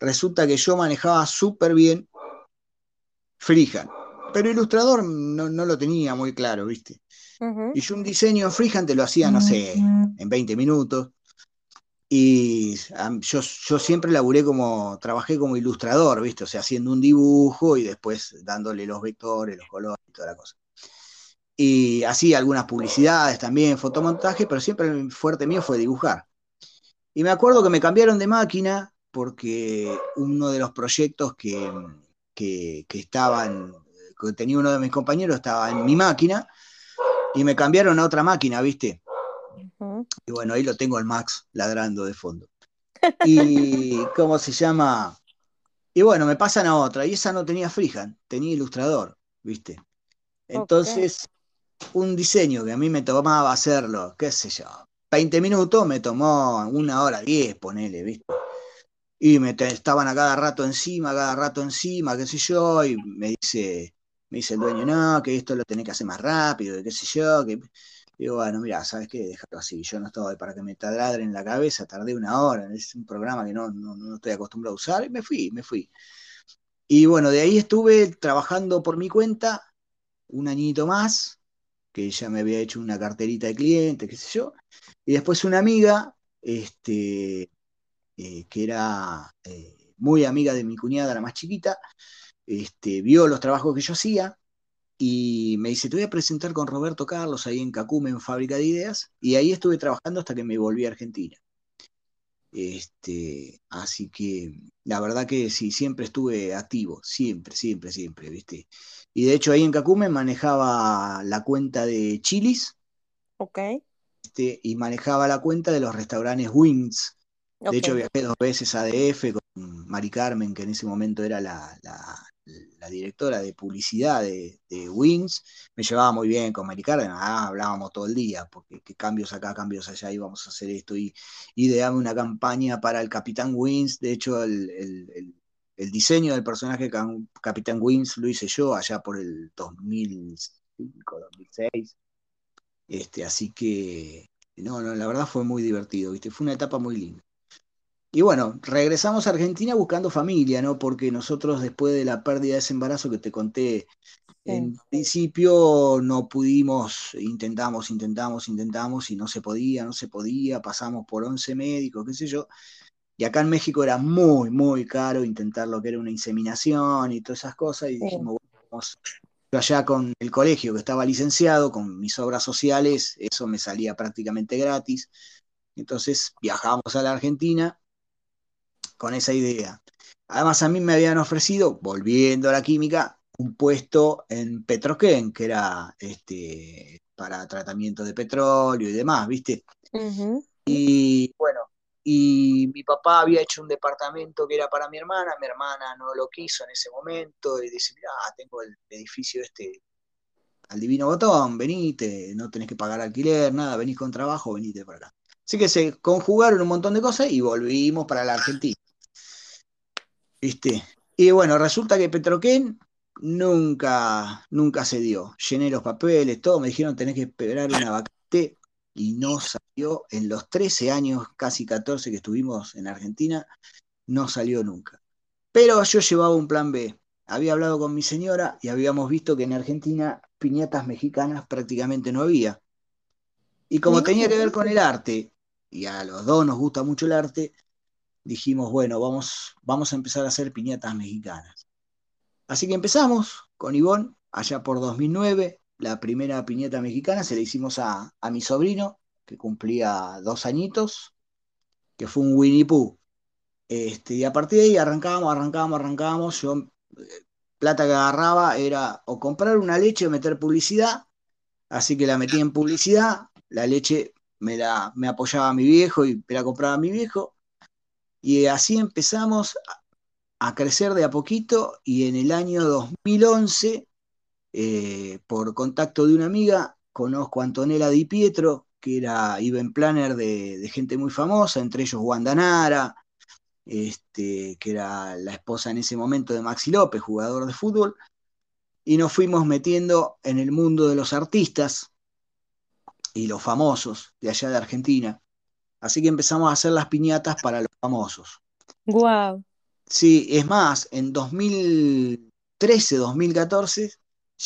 resulta que yo manejaba súper bien Freehand, pero Ilustrador no, lo tenía muy claro, ¿viste? Y yo un diseño en Freehand te lo hacía, no sé, en 20 minutos. Y yo, yo, siempre laburé como, trabajé como ilustrador, ¿viste? O sea, haciendo un dibujo y después dándole los vectores, los colores y toda la cosa y así algunas publicidades también, fotomontaje, pero siempre el fuerte mío fue dibujar. Y me acuerdo que me cambiaron de máquina porque uno de los proyectos que, que, estaban, que tenía uno de mis compañeros estaba en mi máquina y me cambiaron a otra máquina, ¿viste? Y bueno, ahí lo tengo al Max ladrando de fondo. Y cómo se llama. Y bueno, me pasan a otra, y esa no tenía Freehand, tenía ilustrador, ¿viste? Entonces, un diseño que a mí me tomaba hacerlo, qué sé yo, 20 minutos, me tomó una hora 10, ponele, ¿viste? Y me estaban a cada rato encima, a cada rato encima, qué sé yo, y me dice, me dice el dueño, no, que esto lo tenés que hacer más rápido, qué sé yo, que... Digo, bueno, mira, ¿sabes qué? Déjalo así. Yo no estoy para que me taladren en la cabeza, tardé una hora, es un programa que no, no, no estoy acostumbrado a usar, y me fui, me fui. Y bueno, de ahí estuve trabajando por mi cuenta un añito más, que ella me había hecho una carterita de cliente, qué sé yo. Y después una amiga, este, eh, que era eh, muy amiga de mi cuñada, la más chiquita, este, vio los trabajos que yo hacía y me dice, te voy a presentar con Roberto Carlos ahí en Cacume, en Fábrica de Ideas, y ahí estuve trabajando hasta que me volví a Argentina. Este, así que la verdad que sí, siempre estuve activo, siempre, siempre, siempre, ¿viste? Y de hecho ahí en Cacumen manejaba la cuenta de Chilis. Ok. Este, y manejaba la cuenta de los restaurantes Wings. De hecho viajé dos veces a DF con Mari Carmen, que en ese momento era la, directora de publicidad de, Wings. Me llevaba muy bien con Mari Carmen, ah, hablábamos todo el día, porque qué cambios acá, cambios allá, íbamos a hacer esto. Y ideamos una campaña para el Capitán Wings. De hecho, el el diseño del personaje Capitán Wings lo hice yo allá por el 2005, 2006. Este, así que, no, no, la verdad fue muy divertido, ¿viste? Fue una etapa muy linda. Y bueno, regresamos a Argentina buscando familia, ¿no? Porque nosotros después de la pérdida de ese embarazo que te conté en principio no pudimos, intentamos, intentamos, intentamos y no se podía, no se podía, pasamos por 11 médicos, qué sé yo. Y acá en México era muy, muy caro intentar lo que era una inseminación y todas esas cosas. Y dijimos, bueno, vamos allá con el colegio que estaba licenciado, con mis obras sociales, eso me salía prácticamente gratis. Entonces viajamos a la Argentina con esa idea. Además a mí me habían ofrecido, volviendo a la química, un puesto en Petroquén, que era este, para tratamiento de petróleo y demás, ¿viste? Y bueno, y mi papá había hecho un departamento que era para mi hermana, mi hermana no lo quiso en ese momento y dice, mira, tengo el edificio este al divino botón, venite, no tenés que pagar alquiler, nada, venís con trabajo, venite para acá. Así que se conjugaron un montón de cosas y volvimos para la Argentina. ¿Viste? Y bueno, resulta que Petroquén nunca, nunca se dio. Llené los papeles, todo, me dijeron tenés que esperar una vacante y no salió en los 13 años, casi 14 que estuvimos en Argentina, no salió nunca. Pero yo llevaba un plan B. Había hablado con mi señora y habíamos visto que en Argentina piñatas mexicanas prácticamente no había. Y como tenía que ver con el arte, y a los dos nos gusta mucho el arte, dijimos, bueno, vamos, vamos a empezar a hacer piñatas mexicanas. Así que empezamos con Ivonne allá por 2009. La primera piñata mexicana se la hicimos a, mi sobrino, que cumplía dos añitos, que fue un Winnie Pooh. Este, y a partir de ahí arrancábamos, arrancábamos, arrancábamos. Yo, eh, plata que agarraba era o comprar una leche o meter publicidad. Así que la metí en publicidad. La leche me, la, me apoyaba a mi viejo y me la compraba a mi viejo. Y así empezamos a crecer de a poquito y en el año 2011, eh, por contacto de una amiga, conozco a Antonella Di Pietro, que era event planner de, gente muy famosa, entre ellos Wanda Nara, este, que era la esposa en ese momento de Maxi López, jugador de fútbol, y nos fuimos metiendo en el mundo de los artistas y los famosos de allá de Argentina. Así que empezamos a hacer las piñatas para los famosos. Wow. Sí, es más, en 2013, 2014,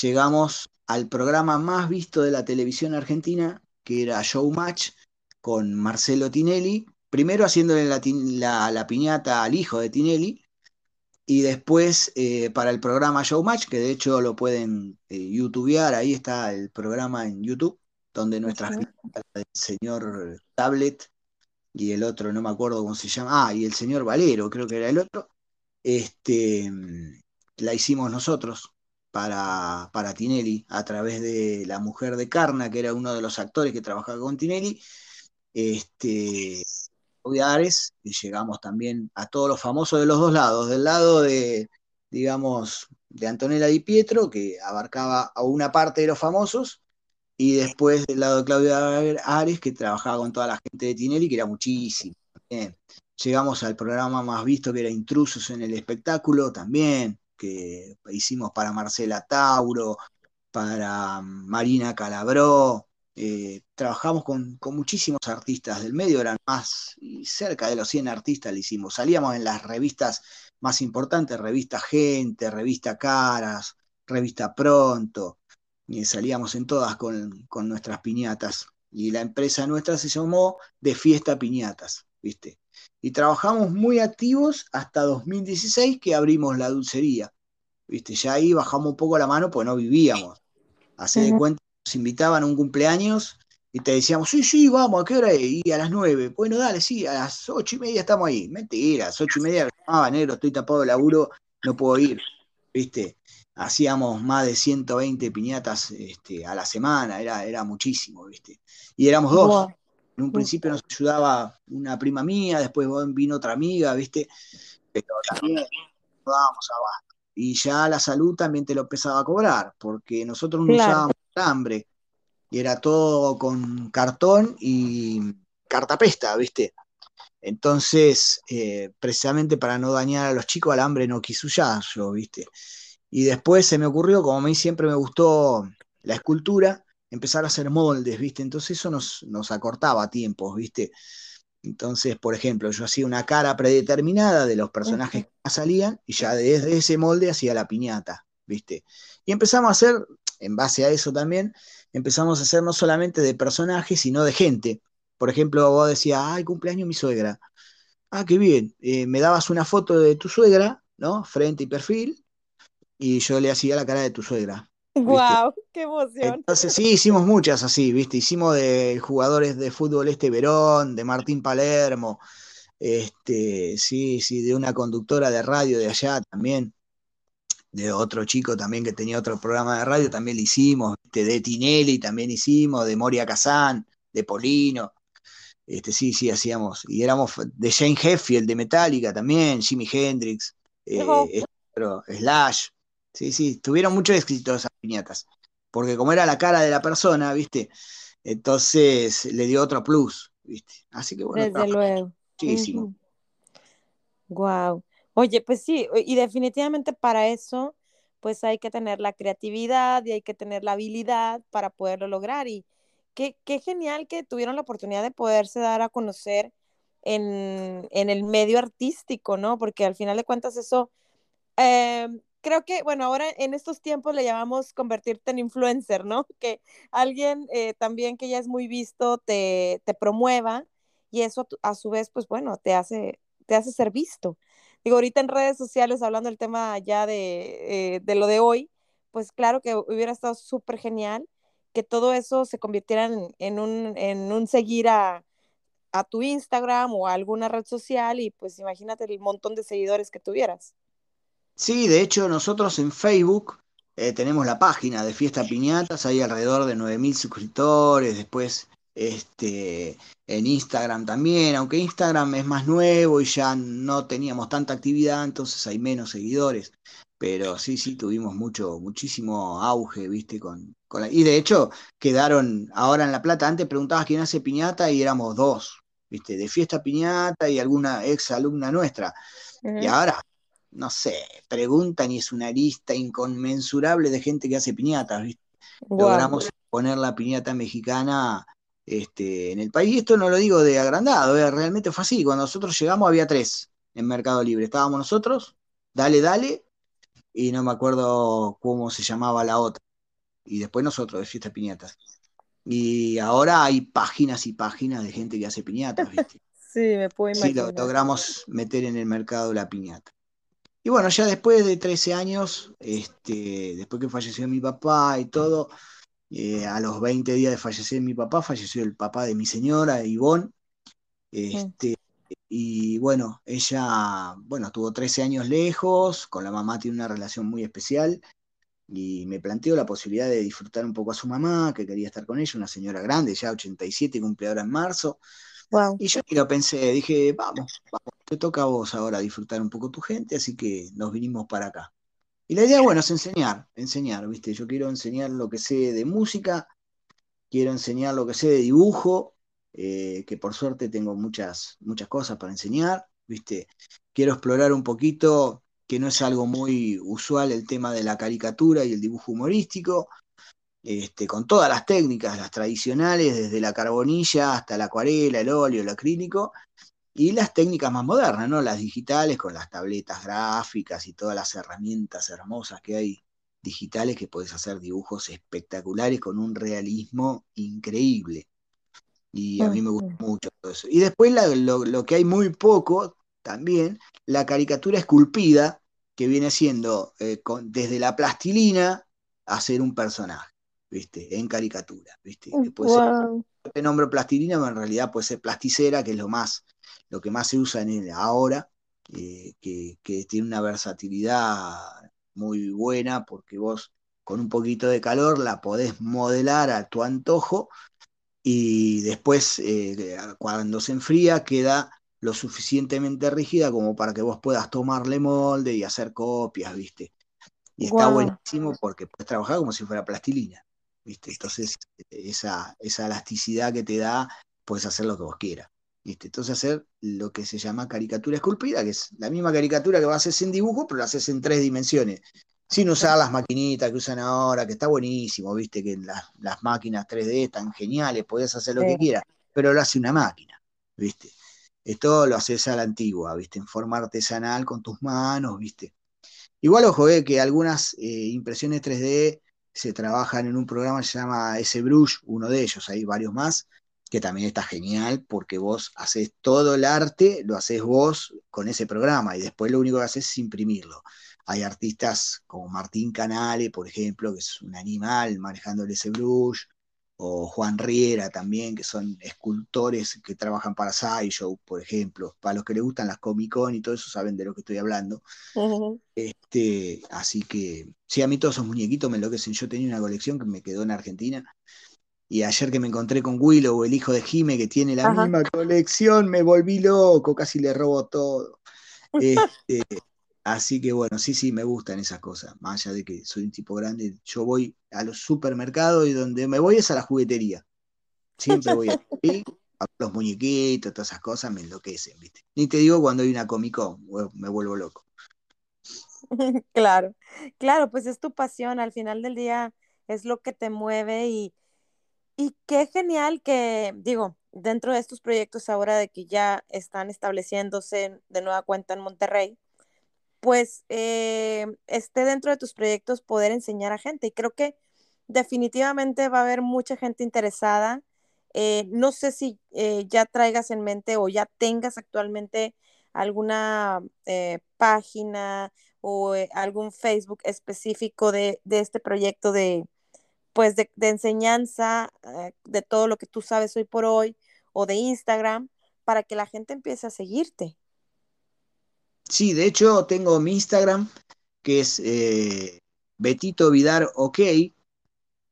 llegamos al programa más visto de la televisión argentina, que era Showmatch, con Marcelo Tinelli, primero haciéndole la, piñata al hijo de Tinelli, y después eh, para el programa Showmatch, que de hecho lo pueden eh, youtubear, ahí está el programa en YouTube, donde nuestras piñatas del señor Tablet y el otro no me acuerdo cómo se llama, ah, y el señor Valero, creo que era el otro, este, la hicimos nosotros para, para Tinelli a través de La Mujer de Carna, que era uno de los actores que trabajaba con Tinelli, este, y llegamos también a todos los famosos de los dos lados, del lado de, digamos, de Antonella Di Pietro, que abarcaba a una parte de los famosos, y después del lado de Claudia Ares, que trabajaba con toda la gente de Tinelli, que era muchísimo. Llegamos al programa más visto, que era Intrusos en el Espectáculo, también, que hicimos para Marcela Tauro, para Marina Calabró. Eh, trabajamos con, muchísimos artistas del medio, eran más, cerca de los 100 artistas le hicimos. Salíamos en las revistas más importantes, revista Gente, revista Caras, revista Pronto y salíamos en todas con, nuestras piñatas. Y la empresa nuestra se llamó De Fiesta Piñatas, ¿viste? Y trabajamos muy activos hasta 2016 que abrimos la dulcería, ¿viste? Ya ahí bajamos un poco la mano pues no vivíamos. Hace de cuenta, nos invitaban a un cumpleaños y te decíamos, sí, sí, vamos, ¿a qué hora es? Y a las nueve. Bueno, dale, sí, a las ocho y media estamos ahí. Mentira, a las ocho y media, ah, negro, estoy tapado de laburo, no puedo ir, ¿viste? Hacíamos más de 120 piñatas este, a la semana, era, era muchísimo, ¿viste? Y éramos dos. En un principio nos ayudaba una prima mía, después vino otra amiga, ¿viste? Pero también no dábamos abasto. Y ya la salud también te lo empezaba a cobrar, porque nosotros no usábamos hambre, y era todo con cartón y cartapesta, ¿viste? Entonces, eh, precisamente para no dañar a los chicos, al hambre no quiso ya, yo, ¿viste? Y después se me ocurrió, como a mí siempre me gustó la escultura, empezar a hacer moldes, ¿viste? Entonces eso nos, nos acortaba tiempos, ¿viste? Entonces, por ejemplo, yo hacía una cara predeterminada de los personajes que salían y ya desde ese molde hacía la piñata, ¿viste? Y empezamos a hacer, en base a eso también, empezamos a hacer no solamente de personajes, sino de gente. Por ejemplo, vos decías, ay, cumpleaños mi suegra. Ah, qué bien. Eh, me dabas una foto de tu suegra, ¿no? Frente y perfil, y yo le hacía la cara de tu suegra. ¡Wow! ¡Qué emoción! Entonces sí, hicimos muchas así, ¿viste? Hicimos de jugadores de fútbol este Verón, de Martín Palermo, este, sí, sí, de una conductora de radio de allá también, de otro chico también que tenía otro programa de radio, también lo hicimos, este, de Tinelli también hicimos, de Moria Kazán, de Polino, este, sí, sí, hacíamos, y éramos de Jane Heffield, de Metallica también, Jimi Hendrix, eh, Slash, Sí, sí, tuvieron mucho éxito esas piñatas. Porque como era la cara de la persona, ¿viste? Entonces le dio otro plus, ¿viste? Así que bueno. Desde luego. Muchísimo. Wow. Oye, pues sí, y definitivamente para eso, pues hay que tener la creatividad y hay que tener la habilidad para poderlo lograr. Y qué, qué genial que tuvieron la oportunidad de poderse dar a conocer en, en el medio artístico, ¿no? Porque al final de cuentas eso eh, creo que, bueno, ahora en estos tiempos le llamamos convertirte en influencer, ¿no? Que alguien eh, también que ya es muy visto te, te promueva y eso a, su vez, pues bueno, te hace, te hace ser visto. Digo, ahorita en redes sociales, hablando del tema ya de, eh, de lo de hoy, pues claro que hubiera estado súper genial que todo eso se convirtiera en, en, un, en un seguir a, a tu Instagram o a alguna red social y pues imagínate el montón de seguidores que tuvieras. Sí, de hecho nosotros en Facebook eh, tenemos la página de Fiesta Piñatas, hay alrededor de 9.000 suscriptores, después este, en Instagram también, aunque Instagram es más nuevo y ya no teníamos tanta actividad, entonces hay menos seguidores, pero sí, sí, tuvimos mucho, muchísimo auge, viste, con, con y de hecho quedaron ahora en La Plata, antes preguntabas quién hace piñata y éramos dos, viste, de Fiesta Piñata y alguna ex alumna nuestra, y ahora no sé, preguntan y es una lista inconmensurable de gente que hace piñatas, ¿viste? Logramos poner la piñata mexicana este, en el país. Y esto no lo digo de agrandado, ¿eh? realmente fue así. Cuando nosotros llegamos había tres en Mercado Libre. Estábamos nosotros, Dale, Dale, y no me acuerdo cómo se llamaba la otra. Y después nosotros, de Fiesta Piñatas. Y ahora hay páginas y páginas de gente que hace piñatas, ¿viste? sí, me puedo imaginar. Sí, logramos meter en el mercado la piñata. Y bueno, ya después de 13 años, este, después que falleció mi papá y todo, eh, a los 20 días de fallecer mi papá, falleció el papá de mi señora, Ivonne. Este, y bueno, ella, bueno, estuvo 13 años lejos, con la mamá tiene una relación muy especial y me planteó la posibilidad de disfrutar un poco a su mamá, que quería estar con ella, una señora grande, ya 87, cumple ahora en marzo. Y yo lo pensé, dije, vamos, vamos, te toca a vos ahora disfrutar un poco tu gente, así que nos vinimos para acá. Y la idea, bueno, es enseñar, enseñar, ¿viste? Yo quiero enseñar lo que sé de música, quiero enseñar lo que sé de dibujo, eh, que por suerte tengo muchas, muchas cosas para enseñar, ¿viste? Quiero explorar un poquito, que no es algo muy usual el tema de la caricatura y el dibujo humorístico, este, con todas las técnicas, las tradicionales, desde la carbonilla hasta la acuarela, el óleo, el acrílico, y las técnicas más modernas, ¿no? Las digitales con las tabletas gráficas y todas las herramientas hermosas que hay digitales que puedes hacer dibujos espectaculares con un realismo increíble. Y a mí me gusta mucho todo eso. Y después lo, que hay muy poco también, la caricatura esculpida, que viene siendo eh, desde la plastilina hacer un personaje. ¿viste? En caricatura, ¿viste? Que puede ser, nombro plastilina, pero en realidad puede ser plasticera, que es lo más, lo que más se usa en ahora, eh, que, tiene una versatilidad muy buena, porque vos con un poquito de calor la podés modelar a tu antojo y después eh, cuando se enfría queda lo suficientemente rígida como para que vos puedas tomarle molde y hacer copias, ¿viste? Y está buenísimo porque puedes trabajar como si fuera plastilina. Entonces, esa, esa elasticidad que te da, puedes hacer lo que vos quieras. Entonces, hacer lo que se llama caricatura esculpida, que es la misma caricatura que vas a hacer sin dibujo, pero la haces en tres dimensiones, sin usar las maquinitas que usan ahora, que está buenísimo, viste que las, máquinas 3D están geniales, podés hacer lo que quieras, pero lo hace una máquina, ¿viste? Esto lo haces a la antigua, ¿viste? En forma artesanal con tus manos, ¿viste? Igual ojo, eh, que algunas eh, impresiones 3D se trabajan en un programa que se llama SBrush, uno de ellos, hay varios más, que también está genial porque vos haces todo el arte, lo haces vos con ese programa y después lo único que haces es imprimirlo. Hay artistas como Martín Canale, por ejemplo, que es un animal manejando el SBrush, o Juan Riera también, que son escultores que trabajan para Sideshow, por ejemplo. Para los que les gustan las Comic Con y todo eso saben de lo que estoy hablando. este, así que, sí, a mí todos esos muñequitos me enloquecen. Yo tenía una colección que me quedó en Argentina. Y ayer que me encontré con Willow, el hijo de Jime, que tiene la misma colección, me volví loco, casi le robo todo. Este, Así que bueno, sí, sí, me gustan esas cosas. Más allá de que soy un tipo grande, yo voy a los supermercados y donde me voy es a la juguetería. Siempre voy a, a los muñequitos, todas esas cosas me enloquecen, ¿viste? Ni te digo cuando hay una Comic Con, me vuelvo loco. Claro, claro, pues es tu pasión, al final del día es lo que te mueve y, y qué genial que, digo, dentro de estos proyectos ahora de que ya están estableciéndose de nueva cuenta en Monterrey, pues eh, esté dentro de tus proyectos poder enseñar a gente. Y creo que definitivamente va a haber mucha gente interesada. Eh, no sé si eh, ya traigas en mente o ya tengas actualmente alguna página o algún Facebook específico de, este proyecto de, pues de, de enseñanza de todo lo que tú sabes hoy por hoy o de Instagram para que la gente empiece a seguirte. Sí, de hecho tengo mi Instagram, que es eh, Betito Vidar OK.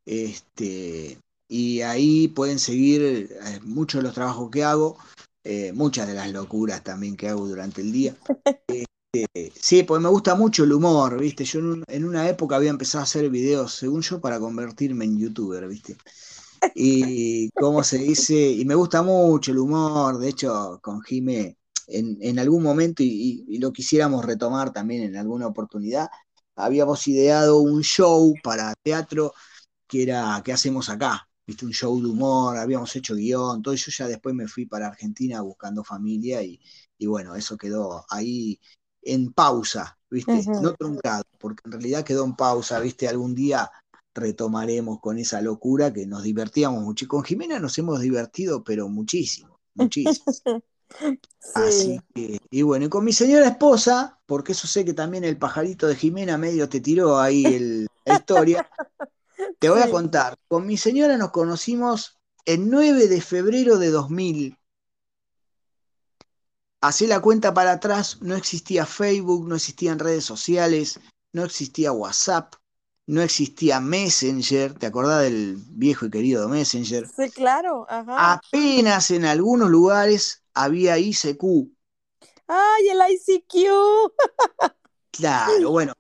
Este, y ahí pueden seguir eh, muchos de los trabajos que hago, eh, muchas de las locuras también que hago durante el día. Sí, pues me gusta mucho el humor, ¿viste? Yo en, una época había empezado a hacer videos, según yo, para convertirme en youtuber, ¿viste? Y cómo se dice, y me gusta mucho el humor, de hecho, con Jime en, algún momento, y, lo quisiéramos retomar también en alguna oportunidad, habíamos ideado un show para teatro que era que hacemos acá, viste un show de humor, habíamos hecho guion, todo eso ya después me fui para Argentina buscando familia y, bueno, eso quedó ahí en pausa, viste, no truncado, porque en realidad quedó en pausa, viste, algún día retomaremos con esa locura que nos divertíamos mucho. Y con Jimena nos hemos divertido, pero muchísimo, muchísimo. Así que, y bueno, y con mi señora esposa, porque eso sé que también el pajarito de Jimena medio te tiró ahí la historia, te voy a contar. Con mi señora nos conocimos el 9 de febrero de 2000. Hacé la cuenta para atrás, no existía Facebook, no existían redes sociales, no existía WhatsApp, no existía Messenger, ¿te acordás del viejo y querido Messenger? Sí, claro, Apenas en algunos lugares había ICQ. ¡Ay, el ICQ! claro, bueno.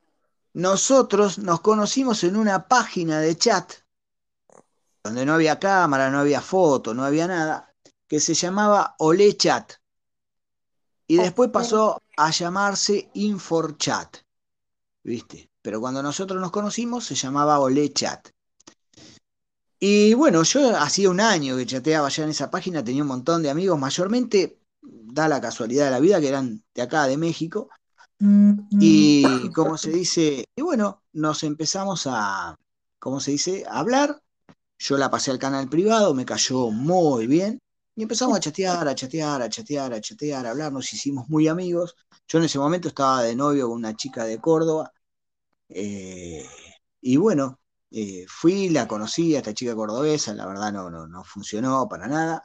Nosotros nos conocimos en una página de chat donde no había cámara, no había foto, no había nada, que se llamaba OleChat. Y después pasó a llamarse InforChat. ¿Viste? Pero cuando nosotros nos conocimos se llamaba OleChat. Y bueno, yo hacía un año que chateaba ya en esa página, tenía un montón de amigos, mayormente da la casualidad de la vida que eran de acá, de México. Y como se dice, y bueno, nos empezamos a, ¿cómo se dice?, a hablar. Yo la pasé al canal privado, me cayó muy bien. Y empezamos a chatear, a chatear, a chatear, a chatear, a hablar, nos hicimos muy amigos. Yo en ese momento estaba de novio con una chica de Córdoba. Eh, y bueno, eh, fui, la conocí a esta chica cordobesa, la verdad no, no, no funcionó para nada.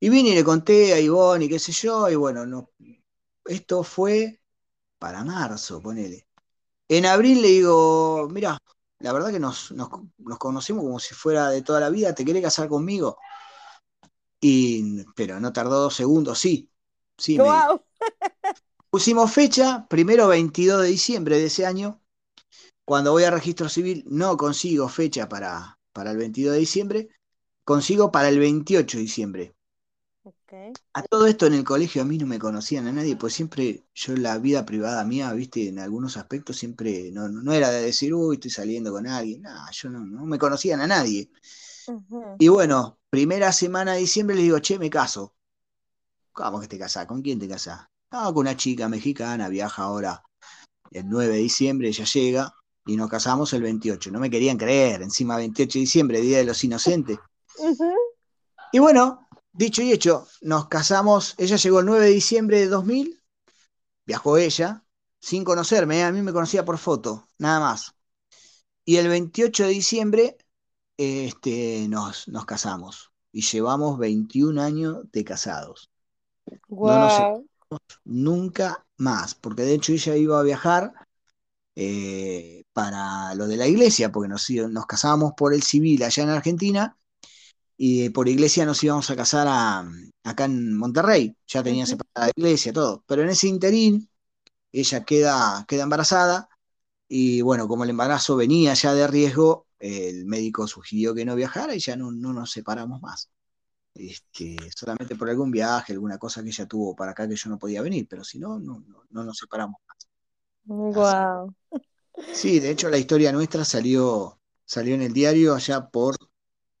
Y vine y le conté a Ivonne y qué sé yo, y bueno, no, esto fue para marzo, ponele. En abril le digo, mira, la verdad que nos, nos, conocimos como si fuera de toda la vida, ¿te querés casar conmigo? Y, pero no tardó dos segundos, sí, sí. Pusimos fecha, primero 22 de diciembre de ese año, cuando voy a registro civil no consigo fecha para, para el 22 de diciembre, consigo para el 28 de diciembre. A todo esto en el colegio a mí no me conocían a nadie, pues siempre yo la vida privada mía, viste, en algunos aspectos siempre no, no era de decir, uy, estoy saliendo con alguien, no, yo no, no me conocían a nadie. Y bueno, primera semana de diciembre le digo, che, me caso. ¿Cómo que te casás? ¿Con quién te casás? No, con una chica mexicana, viaja ahora el 9 de diciembre, ella llega y nos casamos el 28. No me querían creer, encima 28 de diciembre, Día de los Inocentes. Y bueno, dicho y hecho, nos casamos, ella llegó el 9 de diciembre de 2000, viajó ella, sin conocerme, ¿eh? a mí me conocía por foto, nada más. Y el 28 de diciembre este, nos, nos casamos y llevamos 21 años de casados. No nos separamos nunca más, porque de hecho ella iba a viajar eh, para lo de la iglesia, porque nos, nos casábamos por el civil allá en Argentina y por iglesia nos íbamos a casar acá en Monterrey, ya tenía separada la iglesia, todo. Pero en ese interín, ella queda, queda embarazada y bueno, como el embarazo venía ya de riesgo, el médico sugirió que no viajara y ya no, no nos separamos más. Este, solamente por algún viaje, alguna cosa que ella tuvo para acá que yo no podía venir, pero si no, no, no, nos separamos más. Wow. Sí, de hecho la historia nuestra salió, salió en el diario allá por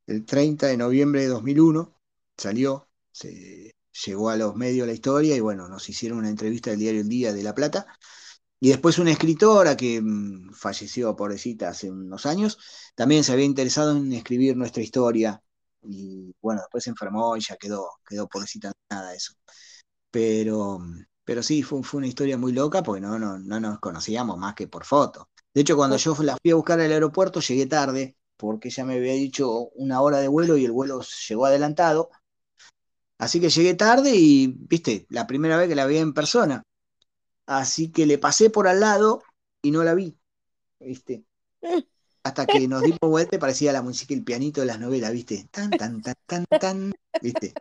el 30 de noviembre de 2001, salió, se, llegó a los medios la historia y bueno, nos hicieron una entrevista del diario El Día de La Plata. Y después una escritora que mm, falleció, pobrecita, hace unos años, también se había interesado en escribir nuestra historia. Y bueno, después se enfermó y ya quedó, quedó pobrecita nada eso. Pero, pero sí, fue, fue una historia muy loca porque no, no, no nos conocíamos más que por foto. De hecho, cuando yo la fui a buscar al aeropuerto, llegué tarde, porque ya me había dicho una hora de vuelo y el vuelo llegó adelantado. Así que llegué tarde y, viste, la primera vez que la vi en persona. Así que le pasé por al lado y no la vi, viste. Hasta que nos dimos vuelta y parecía la música y el pianito de las novelas, viste. Tan, tan, tan, tan, tan, viste.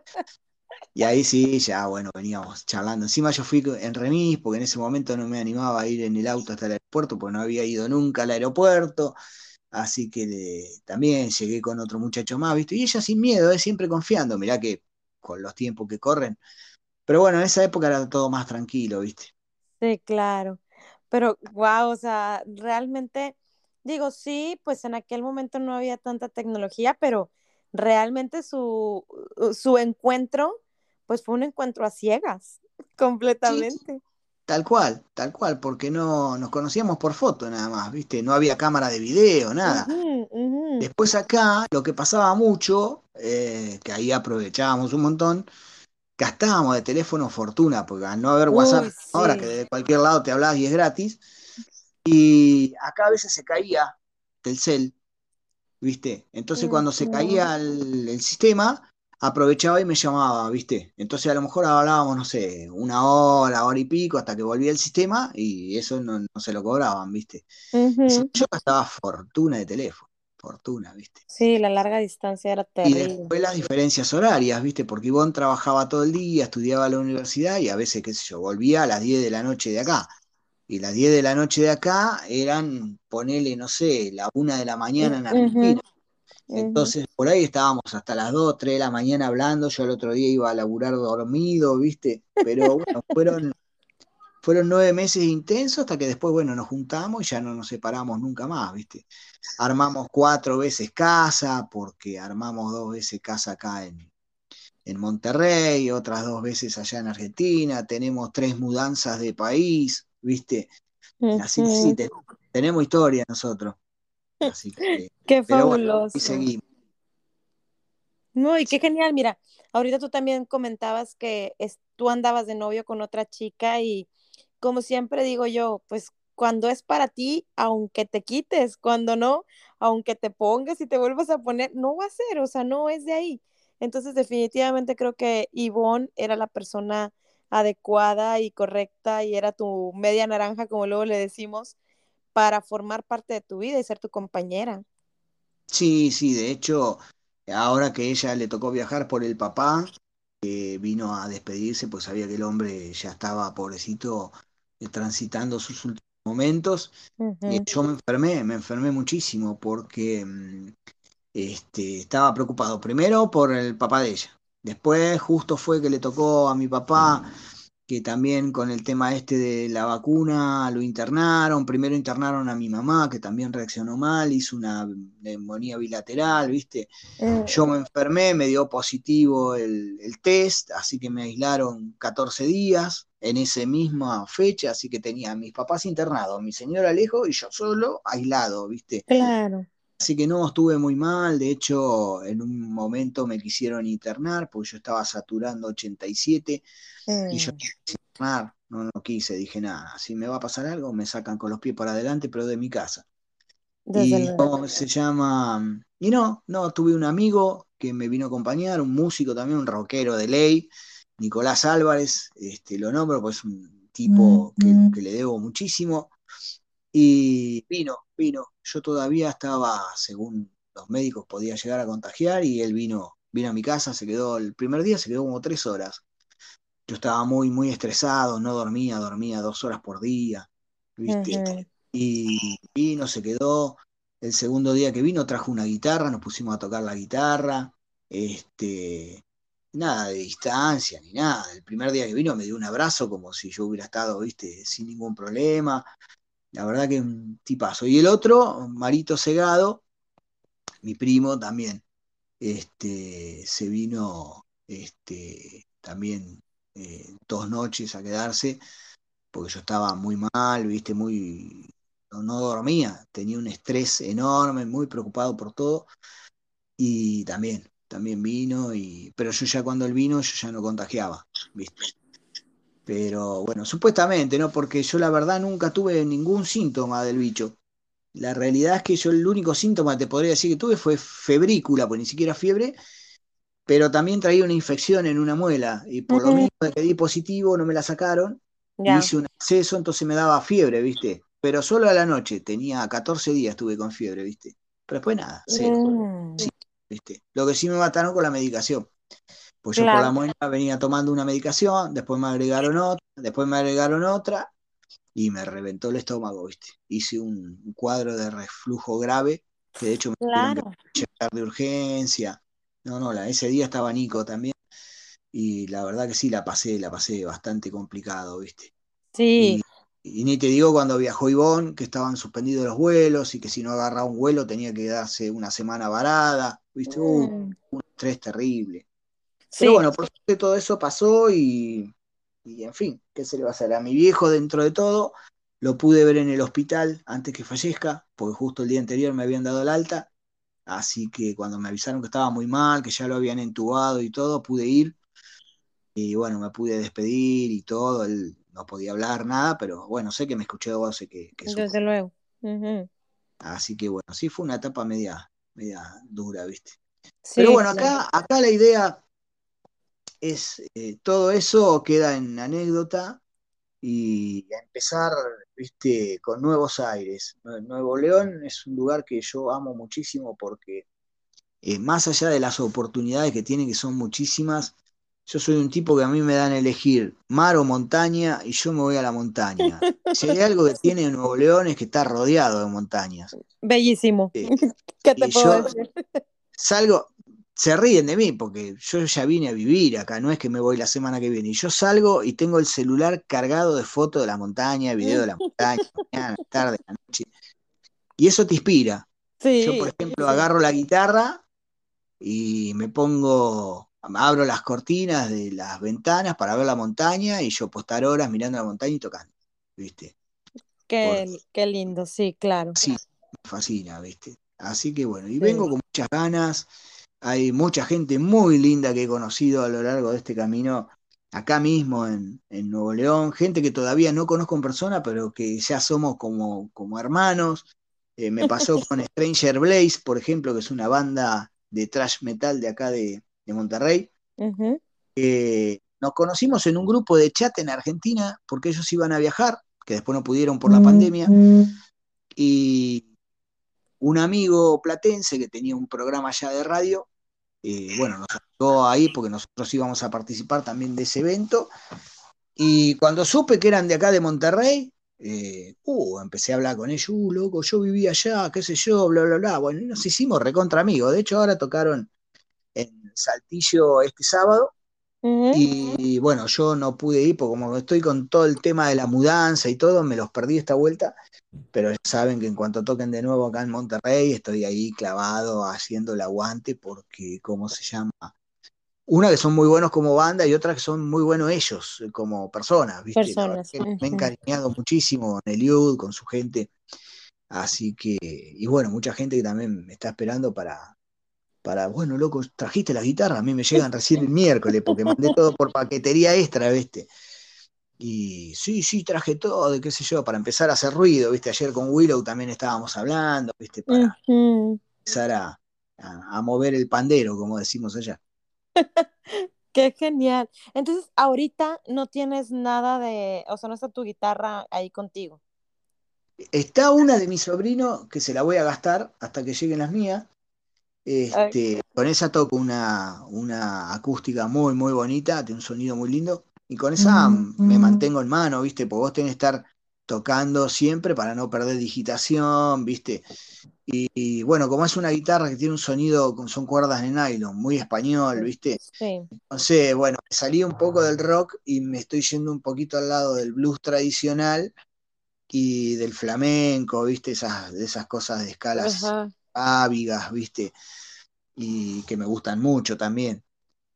Y ahí sí, ya, bueno, veníamos charlando. Encima yo fui en remis, porque en ese momento no me animaba a ir en el auto hasta el aeropuerto, porque no había ido nunca al aeropuerto. Así que también llegué con otro muchacho más, ¿viste? Y ella sin miedo, ¿eh? siempre confiando, mirá que con los tiempos que corren. Pero bueno, en esa época era todo más tranquilo, ¿viste? Sí, claro. Pero, wow, o sea, realmente, digo, sí, pues en aquel momento no había tanta tecnología, pero realmente su, su encuentro, pues fue un encuentro a ciegas, completamente. Tal cual, tal cual, porque no nos conocíamos por foto nada más, ¿viste? No había cámara de video, nada. Después acá, lo que pasaba mucho, eh, que ahí aprovechábamos un montón, gastábamos de teléfono fortuna, porque al no haber WhatsApp, ahora que de cualquier lado te hablas y es gratis, y acá a veces se caía el cel, ¿viste? Entonces cuando se caía el sistema, aprovechaba y me llamaba, ¿viste? Entonces a lo mejor hablábamos, no sé, una hora, hora y pico, hasta que volvía el sistema y eso no, se lo cobraban, ¿viste? Yo gastaba fortuna de teléfono, fortuna, ¿viste? Sí, la larga distancia era terrible. Y después las diferencias horarias, ¿viste? Porque Ivonne trabajaba todo el día, estudiaba a la universidad y a veces, qué sé yo, volvía a las 10 de la noche de acá. Y las 10 de la noche de acá eran, ponele, no sé, la una de la mañana en Argentina. Entonces, por ahí estábamos hasta las 2, 3 de la mañana hablando. Yo el otro día iba a laburar dormido, ¿viste? Pero bueno, fueron, fueron nueve meses intensos hasta que después, bueno, nos juntamos y ya no nos separamos nunca más, ¿viste? Armamos cuatro veces casa, porque armamos dos veces casa acá en, en Monterrey, otras dos veces allá en Argentina. Tenemos tres mudanzas de país, ¿viste? Así que sí, tenemos historia nosotros. Así que, qué fabuloso. y seguimos. No, y qué genial. Mira, ahorita tú también comentabas que tú andabas de novio con otra chica y como siempre digo yo, pues cuando es para ti, aunque te quites, cuando no, aunque te pongas y te vuelvas a poner, no va a ser, o sea, no es de ahí. Entonces, definitivamente creo que Ivonne era la persona adecuada y correcta y era tu media naranja, como luego le decimos, para formar parte de tu vida y ser tu compañera. Sí, sí, de hecho, ahora que ella le tocó viajar por el papá, que vino a despedirse, pues sabía que el hombre ya estaba, pobrecito, eh, transitando sus últimos momentos. y yo me enfermé, me enfermé muchísimo porque mm, este, estaba preocupado primero por el papá de ella. Después justo fue que le tocó a mi papá que también con el tema este de la vacuna lo internaron. Primero internaron a mi mamá, que también reaccionó mal, hizo una neumonía bilateral, ¿viste? Mm, Yo me enfermé, me dio positivo el, el test, así que me aislaron 14 días en esa misma fecha, así que tenía a mis papás internados, mi señora lejos y yo solo aislado, ¿viste? claro. Así que no, estuve muy mal, de hecho en un momento me quisieron internar porque yo estaba saturando 87 y yo quise internar, no, no quise, dije nada, si me va a pasar algo me sacan con los pies para adelante, pero de mi casa. desde Y luego. ¿cómo se llama? Y no, no, tuve un amigo que me vino a acompañar, un músico también, un rockero de ley, Nicolás Álvarez, este, lo nombro, pues es un tipo que, que le debo muchísimo. Y vino, vino. Yo todavía estaba, según los médicos, podía llegar a contagiar y él vino, vino a mi casa, se quedó el primer día, se quedó como tres horas. Yo estaba muy, muy estresado, no dormía, dormía dos horas por día, ¿viste? Y vino, se quedó. El segundo día que vino trajo una guitarra, nos pusimos a tocar la guitarra. Este, nada de distancia ni nada. El primer día que vino me dio un abrazo como si yo hubiera estado, viste, sin ningún problema. La verdad que un tipazo. Y el otro, Marito Segado, mi primo también, este, se vino este, también eh, dos noches a quedarse, porque yo estaba muy mal, viste, muy, no, no dormía, tenía un estrés enorme, muy preocupado por todo, y también, también vino, y, pero yo ya cuando él vino, yo ya no contagiaba, viste. Pero bueno, supuestamente, ¿no? Porque yo la verdad nunca tuve ningún síntoma del bicho. La realidad es que yo el único síntoma que te podría decir que tuve fue febrícula, pues ni siquiera fiebre, pero también traía una infección en una muela y por lo mismo que di positivo no me la sacaron, hice un acceso, entonces me daba fiebre, ¿viste? Pero solo a la noche, tenía 14 días estuve con fiebre, ¿viste? Pero después nada, cero, Mm, ¿viste? Lo que sí me mataron con la medicación. Pues yo por la claro. muela venía tomando una medicación, después me agregaron otra, después me agregaron otra y me reventó el estómago, ¿viste? Hice un, cuadro de reflujo grave, que de hecho me tuvieron que Claro. de urgencia. No, no, la, ese día estaba Nico también y la verdad que sí, la pasé, la pasé bastante complicado, ¿viste? Sí. Y, y ni te digo cuando viajó Ivonne, que estaban suspendidos los vuelos y que si no agarraba un vuelo tenía que quedarse una semana varada, ¿viste? Uh, Mm, un estrés terrible. Pero bueno, por suerte todo eso pasó y, y en fin, ¿qué se le va a hacer? A mi viejo, dentro de todo, lo pude ver en el hospital antes que fallezca, porque justo el día anterior me habían dado el alta, así que cuando me avisaron que estaba muy mal, que ya lo habían entubado y todo, pude ir y bueno, me pude despedir y todo, él no podía hablar nada, pero bueno, sé que me escuchó, sé que, que. Desde luego. Así que bueno, sí fue una etapa media, media dura, ¿viste? Sí, Pero bueno, acá, acá la idea es, eh, todo eso queda en anécdota y a empezar, viste, con nuevos aires. Nue- Nuevo León es un lugar que yo amo muchísimo porque eh, más allá de las oportunidades que tiene, que son muchísimas, yo soy un tipo que a mí me dan a elegir mar o montaña y yo me voy a la montaña. Si hay algo que tiene Nuevo León es que está rodeado de montañas. Bellísimo. Eh, ¿Qué te y puedo yo decir? salgo, se ríen de mí porque yo ya vine a vivir acá, no es que me voy la semana que viene. Y yo salgo y tengo el celular cargado de fotos de la montaña, video de la montaña, mañana, tarde, la noche. Y eso te inspira. Yo, por ejemplo, agarro la guitarra y me pongo, abro las cortinas de las ventanas para ver la montaña y yo puedo estar horas mirando la montaña y tocando, ¿viste? Por, Qué, qué lindo, sí, claro. sí, me fascina, ¿viste? Así que bueno, y Sí. vengo con muchas ganas. Hay mucha gente muy linda que he conocido a lo largo de este camino, acá mismo en, en Nuevo León, gente que todavía no conozco en persona, pero que ya somos como, como hermanos. Eh, me pasó con Stranger Blaze, por ejemplo, que es una banda de thrash metal de acá de, de Monterrey. Eh, nos conocimos en un grupo de chat en Argentina porque ellos iban a viajar, que después no pudieron por la pandemia, y un amigo platense que tenía un programa allá de radio, eh, bueno, nos ayudó ahí porque nosotros íbamos a participar también de ese evento. Y cuando supe que eran de acá de Monterrey, eh, uh, empecé a hablar con ellos, uh, loco, yo vivía allá, qué sé yo, bla, bla, bla. Bueno, nos hicimos recontra amigos. De hecho, ahora tocaron Saltillo este sábado Y bueno, yo no pude ir porque como estoy con todo el tema de la mudanza y todo, me los perdí esta vuelta. Pero ya saben que en cuanto toquen de nuevo acá en Monterrey, estoy ahí clavado haciendo el aguante porque, ¿cómo se llama? Una que son muy buenos como banda y otra que son muy buenos ellos como personas, ¿viste? Personas. Me he encariñado muchísimo con Eliud, con su gente. Así que, y bueno, mucha gente que también me está esperando para, para, bueno, loco, trajiste la guitarra, a mí me llegan recién el miércoles, porque mandé todo por paquetería extra, ¿viste? Y sí, sí, traje todo, de qué sé yo, para empezar a hacer ruido, ¿viste? Ayer con Willow también estábamos hablando, ¿viste? Para empezar a, a, mover el pandero, como decimos allá. Qué genial. Entonces, ahorita no tienes nada de, o sea, no está tu guitarra ahí contigo. Está una de mi sobrino que se la voy a gastar hasta que lleguen las mías. Este, con esa toco una, una acústica muy, muy bonita, tiene un sonido muy lindo. Y con esa me mantengo en mano, ¿viste? Porque vos tenés que estar tocando siempre para no perder digitación, ¿viste? Y, bueno, como es una guitarra que tiene un sonido, son cuerdas de nylon, muy español, ¿viste? Sí. Entonces, bueno, salí un poco del rock y me estoy yendo un poquito al lado del blues tradicional y del flamenco, ¿viste? Esas, esas cosas de escalas ávigas, ¿viste? Y que me gustan mucho también.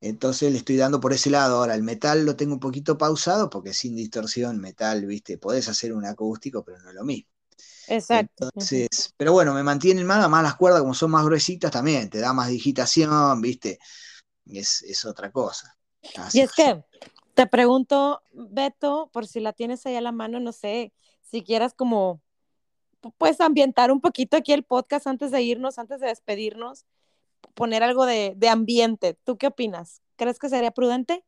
Entonces le estoy dando por ese lado. Ahora, el metal lo tengo un poquito pausado porque sin distorsión, metal, ¿viste? Podés hacer un acústico, pero no es lo mismo. Exacto. Entonces, pero bueno, me mantienen más, más las cuerdas como son más gruesitas también, te da más digitación, ¿viste? Es, es otra cosa. y es que te pregunto, Beto, por si la tienes ahí a la mano, no sé, si quieras como pues ambientar un poquito aquí el podcast antes de irnos, antes de despedirnos, poner algo de, ambiente. ¿Tú qué opinas? ¿Crees que sería prudente?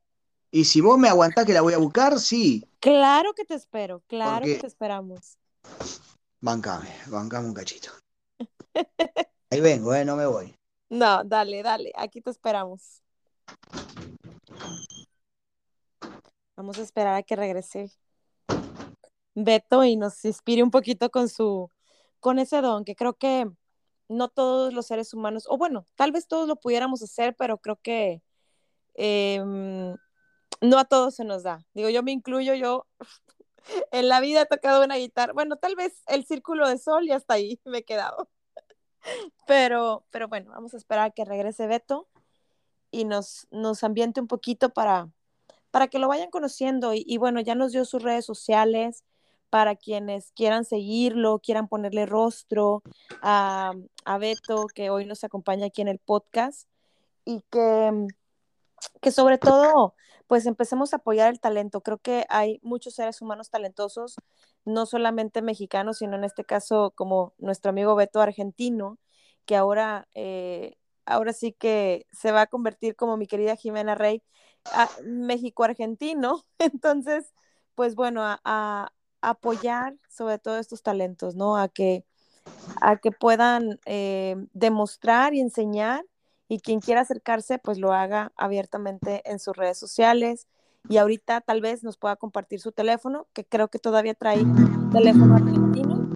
Y si vos me aguantás que la voy a buscar, sí. Claro que te espero, claro que te esperamos. Bancame, bancame un cachito. Ahí vengo, eh, no me voy. No, dale, dale, aquí te esperamos. Vamos a esperar a que regrese Beto y nos inspire un poquito con su, con ese don, que creo que no todos los seres humanos, o bueno, tal vez todos lo pudiéramos hacer, pero creo que em, no a todos se nos da. Digo, yo me incluyo, yo en la vida he tocado una guitarra, bueno, tal vez el círculo de sol y hasta ahí me he quedado. Pero, pero bueno, vamos a esperar a que regrese Beto y nos, nos ambiente un poquito para, para que lo vayan conociendo. Y, y, bueno, ya nos dio sus redes sociales, para quienes quieran seguirlo, quieran ponerle rostro a, a Beto, que hoy nos acompaña aquí en el podcast, y que, que sobre todo, pues empecemos a apoyar el talento. Creo que hay muchos seres humanos talentosos, no solamente mexicanos, sino en este caso como nuestro amigo Beto argentino, que ahora, eh, ahora sí que se va a convertir como mi querida Jimena Rey, a México argentino. Entonces, pues bueno, a, apoyar sobre todo estos talentos, ¿no? A que, a que puedan eh, demostrar y enseñar y quien quiera acercarse, pues lo haga abiertamente en sus redes sociales. Y ahorita tal vez nos pueda compartir su teléfono, que creo que todavía trae teléfono argentino,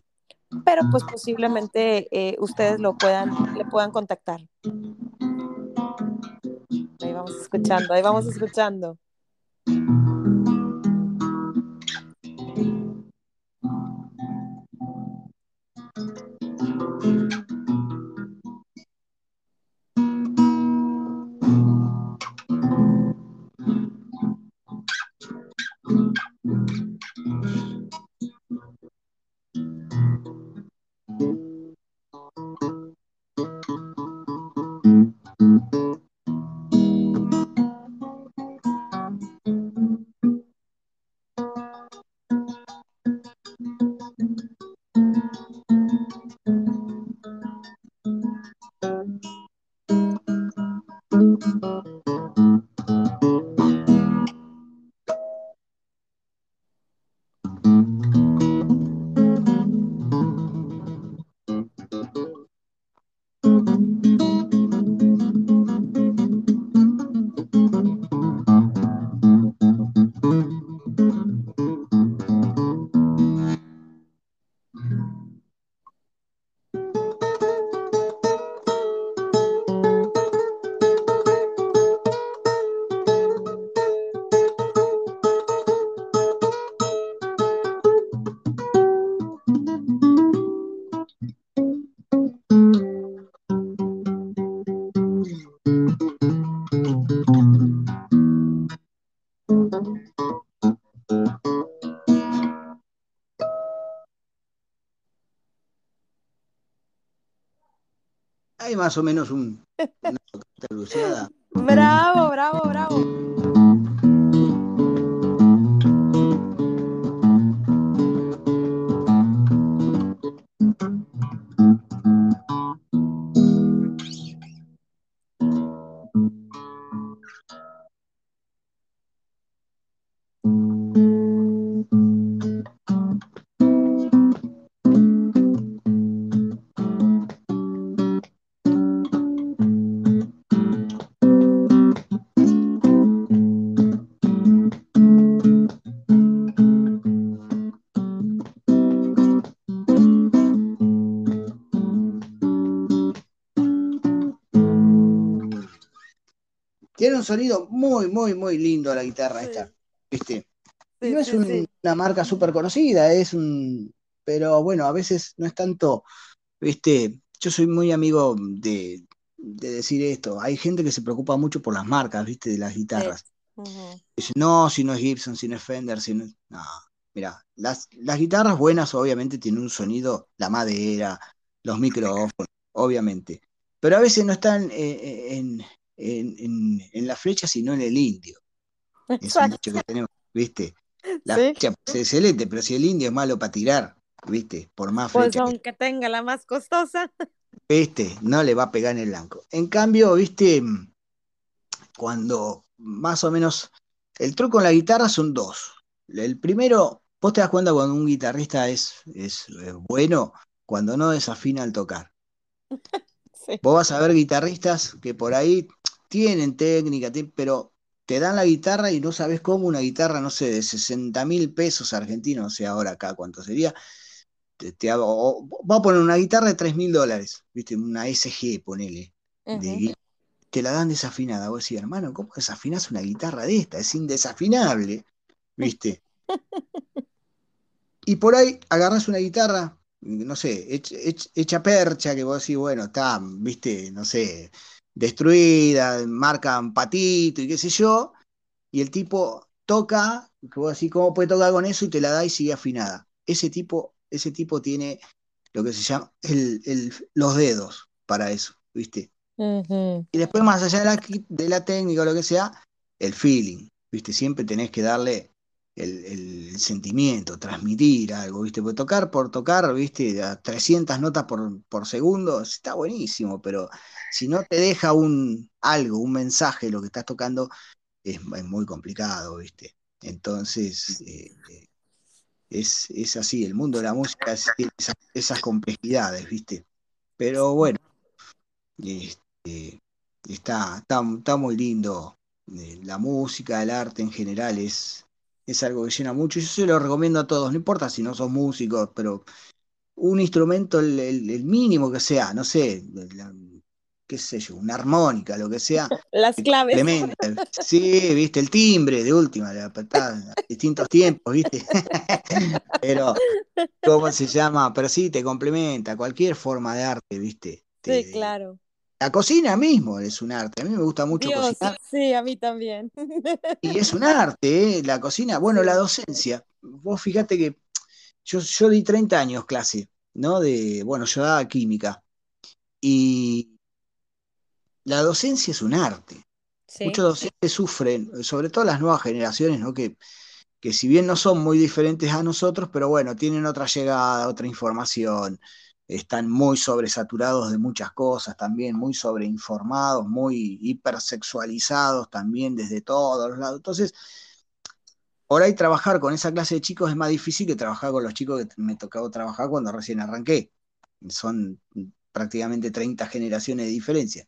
pero pues posiblemente eh, ustedes lo puedan, le puedan contactar. Ahí vamos escuchando, ahí vamos escuchando. Más o menos un, una. Bravo, bravo, bravo. Sonido muy, muy, muy lindo la guitarra esta, ¿viste? Sí, no es sí, un- sí. una marca súper conocida, es un. Pero bueno, a veces no es tanto, ¿viste? Yo soy muy amigo de, de decir esto. Hay gente que se preocupa mucho por las marcas, ¿viste? De las guitarras. Dice, no, si no es Gibson, si no es Fender, si no es... No, mira, las, las guitarras buenas obviamente tienen un sonido, la madera, los micrófonos, obviamente. Pero a veces no están eh, en, en, en- en la flecha, sino en el indio. Es un dicho que tenemos, ¿viste? La Sí. flecha ser excelente, pero si el indio es malo para tirar, ¿viste? Por más Pues flecha que aunque tenga la más costosa. ¿viste? No le va a pegar en el blanco. En cambio, ¿viste? Cuando más o menos el truco en la guitarra son dos. El primero, vos te das cuenta cuando un guitarrista es, es bueno, cuando no desafina al tocar. Sí. Vos vas a ver guitarristas que por ahí tienen técnica, pero te dan la guitarra y no sabes cómo una guitarra, no sé, de 60 mil pesos argentinos, no sé ahora acá cuánto sería, te, te hago- o- va a poner una guitarra de 3 mil dólares, ¿viste? Una SG, ponele, te la dan desafinada. Vos decís, hermano, ¿cómo desafinás una guitarra de esta? Es indesafinable, ¿viste? Y por ahí agarrás una guitarra, no sé, hech- hech- hecha percha, que vos decís, bueno, está, viste, no sé, destruida, marcan patito y qué sé yo, y el tipo toca, vos decís, ¿cómo puede tocar con eso? Y te la da y sigue afinada. Ese tipo, ese tipo tiene lo que se llama el- el- los dedos para eso, ¿viste? Y después, más allá de la, de la técnica o lo que sea, el feeling, ¿viste? Siempre tenés que darle el, sentimiento, transmitir algo, ¿viste? Porque tocar por tocar, ¿viste? A 300 notas por, por segundo, está buenísimo, pero si no te deja un algo, un mensaje lo que estás tocando, es, es muy complicado, ¿viste? Entonces, eh, es, es así, el mundo de la música tiene esas, esas complejidades, ¿viste? Pero bueno, este, está, está, está muy lindo. Eh, La música, el arte en general es, es algo que llena mucho. Yo se lo recomiendo a todos, no importa si no sos músicos, pero un instrumento, el, el- el mínimo que sea, no sé, la- qué sé yo, una armónica, lo que sea, Las claves. Sí, viste, el timbre de última, la patada, a distintos tiempos, viste. Pero, ¿cómo se llama? Pero sí, te complementa cualquier forma de arte, viste. Te- Sí, claro. La cocina mismo es un arte. A mí me gusta mucho Dios, cocinar sí, a mí también. y es un arte, ¿eh? La cocina. Bueno, la docencia. Vos fíjate que yo, yo di 30 años clase, ¿no? De, bueno, yo daba química. Y la docencia es un arte. Sí. Muchos docentes sufren, sobre todo las nuevas generaciones, ¿no? Que, que si bien no son muy diferentes a nosotros, pero bueno, tienen otra llegada, otra información, están muy sobresaturados de muchas cosas también, muy sobreinformados, muy hipersexualizados también desde todos los lados. Entonces, por ahí trabajar con esa clase de chicos es más difícil que trabajar con los chicos que me tocaba trabajar cuando recién arranqué. Son prácticamente 30 generaciones de diferencia.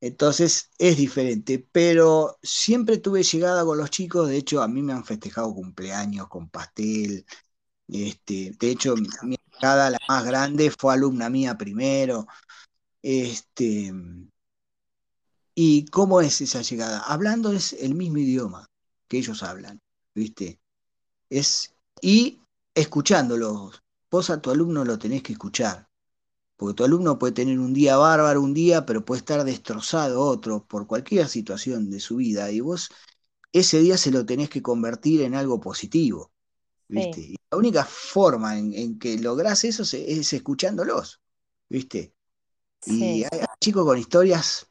Entonces es diferente, pero siempre tuve llegada con los chicos, de hecho a mí me han festejado cumpleaños con pastel, este, de hecho mi llegada la más grande fue alumna mía primero, este, ¿y cómo es esa llegada? Hablando es el mismo idioma que ellos hablan, ¿viste? Es, y escuchándolos, vos a tu alumno lo tenés que escuchar, porque tu alumno puede tener un día bárbaro un día, pero puede estar destrozado otro por cualquier situación de su vida, y vos ese día se lo tenés que convertir en algo positivo, ¿viste? Sí. La única forma en, en que lográs eso es, es escuchándolos, ¿viste? Y hay, chicos con historias,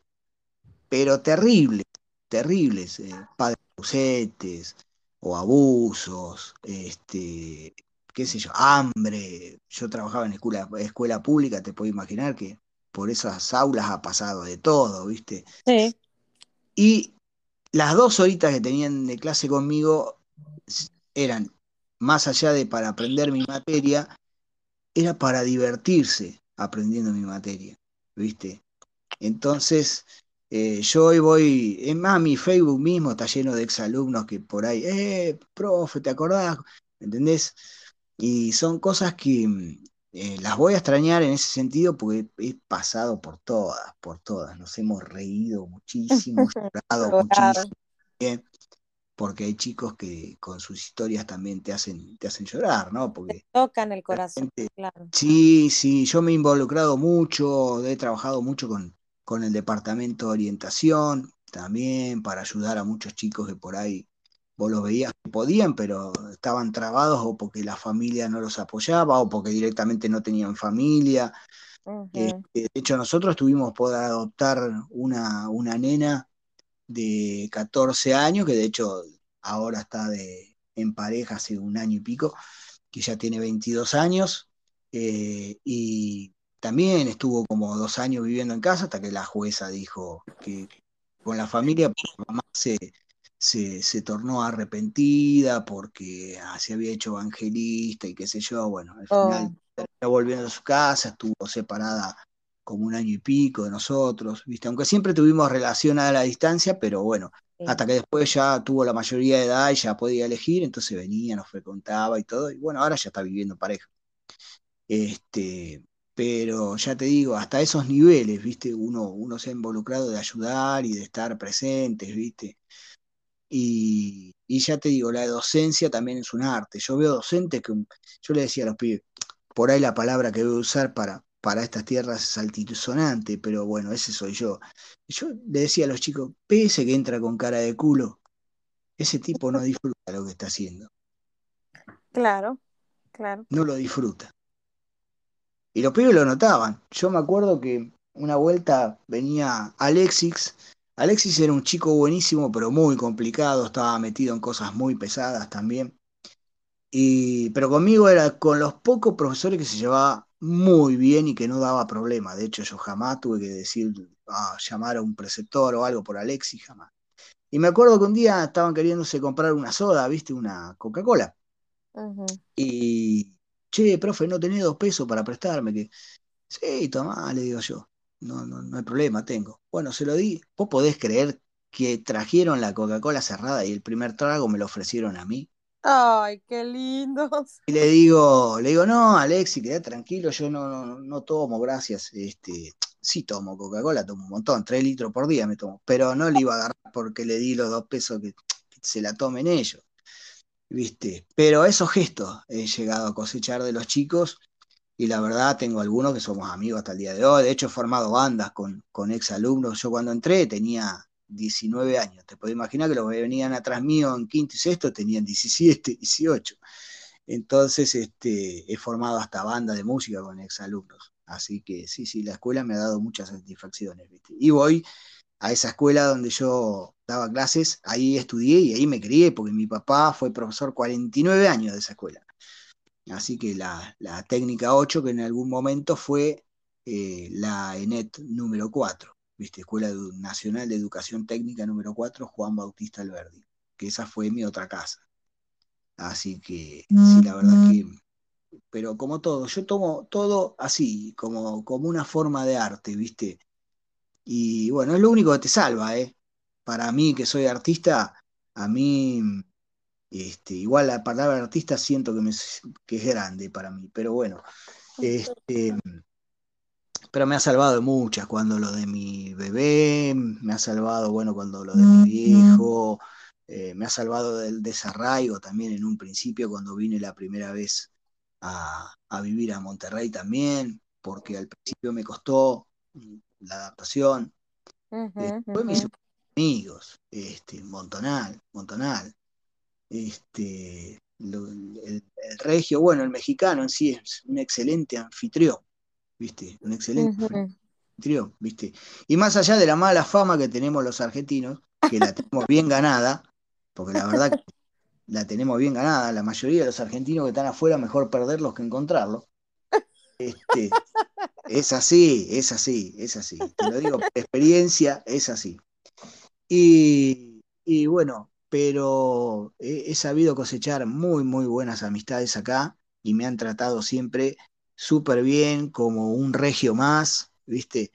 pero terribles, terribles, eh, padres ausentes o abusos, este, qué sé yo, hambre. Yo trabajaba en escuela, escuela pública, te puedo imaginar que por esas aulas ha pasado de todo, ¿viste? Sí. Y las dos horitas que tenían de clase conmigo eran, más allá de para aprender mi materia, era para divertirse aprendiendo mi materia, ¿viste? Entonces, eh, yo hoy voy, es más, mi Facebook mismo está lleno de exalumnos que por ahí, eh, profe, ¿te acordás? ¿Entendés? Y son cosas que eh, las voy a extrañar en ese sentido porque he pasado por todas, por todas. Nos hemos reído muchísimo, llorado muchísimo. Porque hay chicos que con sus historias también te hacen, te hacen llorar, ¿no? Porque tocan el corazón, claro. Sí, sí, yo me he involucrado mucho, he trabajado mucho con, con el departamento de orientación también para ayudar a muchos chicos que por ahí vos los veías que podían, pero estaban trabados o porque la familia no los apoyaba o porque directamente no tenían familia. Este, de hecho, nosotros tuvimos poder adoptar una, una nena de 14 años, que de hecho ahora está de, en pareja hace un año y pico, que ya tiene 22 años, eh, y también estuvo como dos años viviendo en casa hasta que la jueza dijo que con la familia mamá se, se, tornó arrepentida porque ah, se había hecho evangelista y qué sé yo. Bueno, al final oh. volviendo a su casa, estuvo separada como un año y pico de nosotros, ¿viste? Aunque siempre tuvimos relación a la distancia, pero bueno, hasta que después ya tuvo la mayoría de edad y ya podía elegir, entonces venía, nos frecuentaba y todo, y bueno, ahora ya está viviendo pareja. Este, pero ya te digo, hasta esos niveles, ¿viste? Uno, uno se ha involucrado de ayudar y de estar presentes, ¿viste? Y, ya te digo, la docencia también es un arte. Yo veo docentes que, yo le decía a los pibes, por ahí la palabra que voy a usar para, para estas tierras es altisonante, pero bueno, ese soy yo. Yo le decía a los chicos, pese que entra con cara de culo, ese tipo no disfruta lo que está haciendo. Claro, claro. No lo disfruta. Y los pibes lo notaban. Yo me acuerdo que una vuelta venía Alexis Alexis era un chico buenísimo, pero muy complicado, estaba metido en cosas muy pesadas también. Y, pero conmigo era con los pocos profesores que se llevaba muy bien y que no daba problema. De hecho, yo jamás tuve que decir, ah, llamar a un preceptor o algo por Alexis, jamás. Y me acuerdo que un día estaban queriéndose comprar una soda, ¿viste? Una Coca-Cola. Y, che, profe, ¿no tenés dos pesos para prestarme? Que, sí, tomá, le digo yo no, no, no hay problema, tengo. Bueno, se lo di. ¿Vos podés creer que trajeron la Coca-Cola cerrada y el primer trago me lo ofrecieron a mí? Ay, qué lindos. Y le digo, le digo, no, Alexi, quedá tranquilo, yo no, no, no tomo, gracias. Este, sí tomo Coca-Cola, tomo un montón, tres litros por día me tomo, pero no le iba a agarrar porque le di los dos pesos que, que se la tomen ellos. ¿Viste? Pero esos gestos he llegado a cosechar de los chicos y la verdad tengo algunos que somos amigos hasta el día de hoy. De hecho, he formado bandas con, con ex alumnos. Yo cuando entré tenía 19 años. Te puedo imaginar que los que venían atrás mío en quinto y sexto tenían 17, 18. Entonces, este, he formado hasta bandas de música con ex alumnos. Así que sí, sí, la escuela me ha dado muchas satisfacciones. Y voy a esa escuela donde yo daba clases, ahí estudié y ahí me crié, porque mi papá fue profesor 49 años de esa escuela. Así que la, técnica 8, que en algún momento fue eh, la ENET número 4, ¿viste? Escuela Nacional de Educación Técnica número 4, Juan Bautista Alberdi, que esa fue mi otra casa. Así que, sí, la verdad que. Pero como todo, yo tomo todo así, como, como una forma de arte, ¿viste? Y bueno, es lo único que te salva, ¿eh? Para mí, que soy artista, a mí este, igual la palabra artista siento que, me, que, es grande para mí, pero bueno. Este, pero me ha salvado de muchas, cuando lo de mi bebé, me ha salvado, bueno, cuando lo de mi viejo, eh, me ha salvado del desarraigo también en un principio, cuando vine la primera vez a, vivir a Monterrey también, porque al principio me costó la adaptación. Después me hice amigos, este, montonal, montonal. Este, el, regio, bueno, el mexicano en sí es un excelente anfitrión, ¿viste? Un excelente. anfitrión, ¿viste? Y más allá de la mala fama que tenemos los argentinos, que la tenemos bien ganada, porque la verdad que la tenemos bien ganada, la mayoría de los argentinos que están afuera, mejor perderlos que encontrarlos. Este, es así, es así, es así. Te lo digo por experiencia, es así. Y, y bueno, pero he, he, sabido cosechar muy, muy buenas amistades acá y me han tratado siempre súper bien, como un regio más, ¿viste?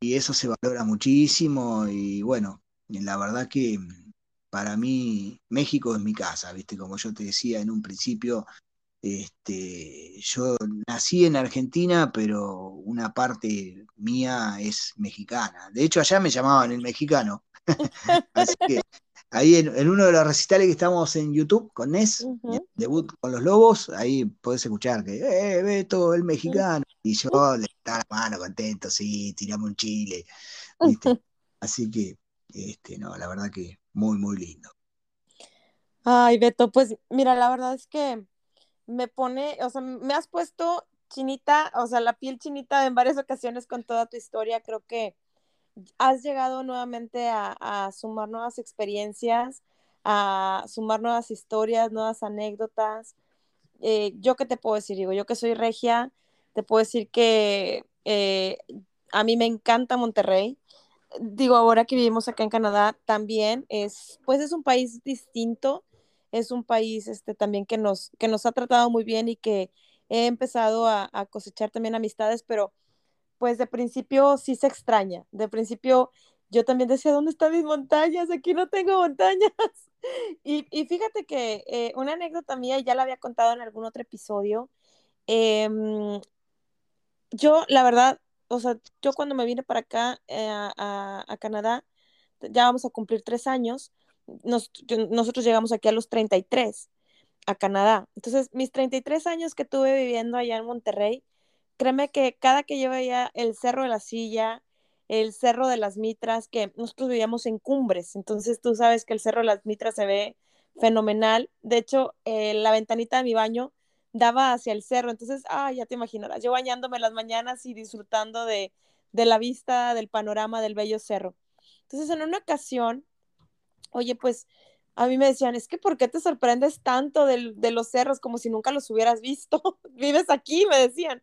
Y eso se valora muchísimo y bueno, la verdad que para mí México es mi casa, ¿viste? Como yo te decía en un principio, este, yo nací en Argentina, pero una parte mía es mexicana. De hecho, allá me llamaban el mexicano. Así que ahí en, uno de los recitales que estamos en YouTube con Nes, debut con los Lobos, ahí podés escuchar que, eh, Beto, el mexicano. Y yo le estaba la mano contento, sí, tiramos un chile. Así que, este, no, la verdad que muy, muy lindo. Ay, Beto, pues mira, la verdad es que me pone, o sea, me has puesto chinita, o sea, la piel chinita en varias ocasiones con toda tu historia. Creo que has llegado nuevamente a, sumar nuevas experiencias, a sumar nuevas historias, nuevas anécdotas. Eh, yo qué te puedo decir, digo, yo que soy regia, te puedo decir que eh, a mí me encanta Monterrey. Digo, ahora que vivimos acá en Canadá, también es, pues es un país distinto, es un país este, también que nos, que nos ha tratado muy bien y que he empezado a, a cosechar también amistades, pero pues de principio sí se extraña. De principio yo también decía, ¿dónde están mis montañas? Aquí no tengo montañas. Y, fíjate que eh, una anécdota mía, ya la había contado en algún otro episodio. Em, yo, la verdad, o sea, yo cuando me vine para acá, eh, a, Canadá, ya vamos a cumplir tres años. nosotros llegamos aquí a los 33 a Canadá. Entonces, mis 33 años que tuve viviendo allá en Monterrey, créeme que cada que yo veía el Cerro de la Silla, el Cerro de las Mitras, que nosotros vivíamos en cumbres, entonces tú sabes que el Cerro de las Mitras se ve fenomenal. De hecho, eh, la ventanita de mi baño daba hacia el cerro, entonces, ah, ya te imaginarás, yo bañándome las mañanas y disfrutando de, de la vista, del panorama del bello cerro. Entonces, en una ocasión, oye, pues a mí me decían, es que ¿por qué te sorprendes tanto de, de los cerros como si nunca los hubieras visto? Vives aquí, me decían.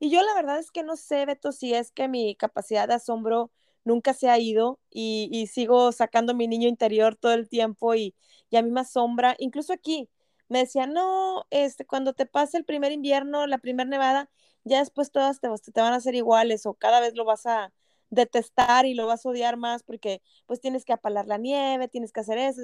Y yo la verdad es que no sé, Beto, si es que mi capacidad de asombro nunca se ha ido y, sigo sacando mi niño interior todo el tiempo y, a mí me asombra, incluso aquí me decían, no, este, cuando te pase el primer invierno, la primera nevada, ya después todas te, te van a hacer iguales o cada vez lo vas a detestar y lo vas a odiar más porque pues tienes que apalar la nieve, tienes que hacer eso.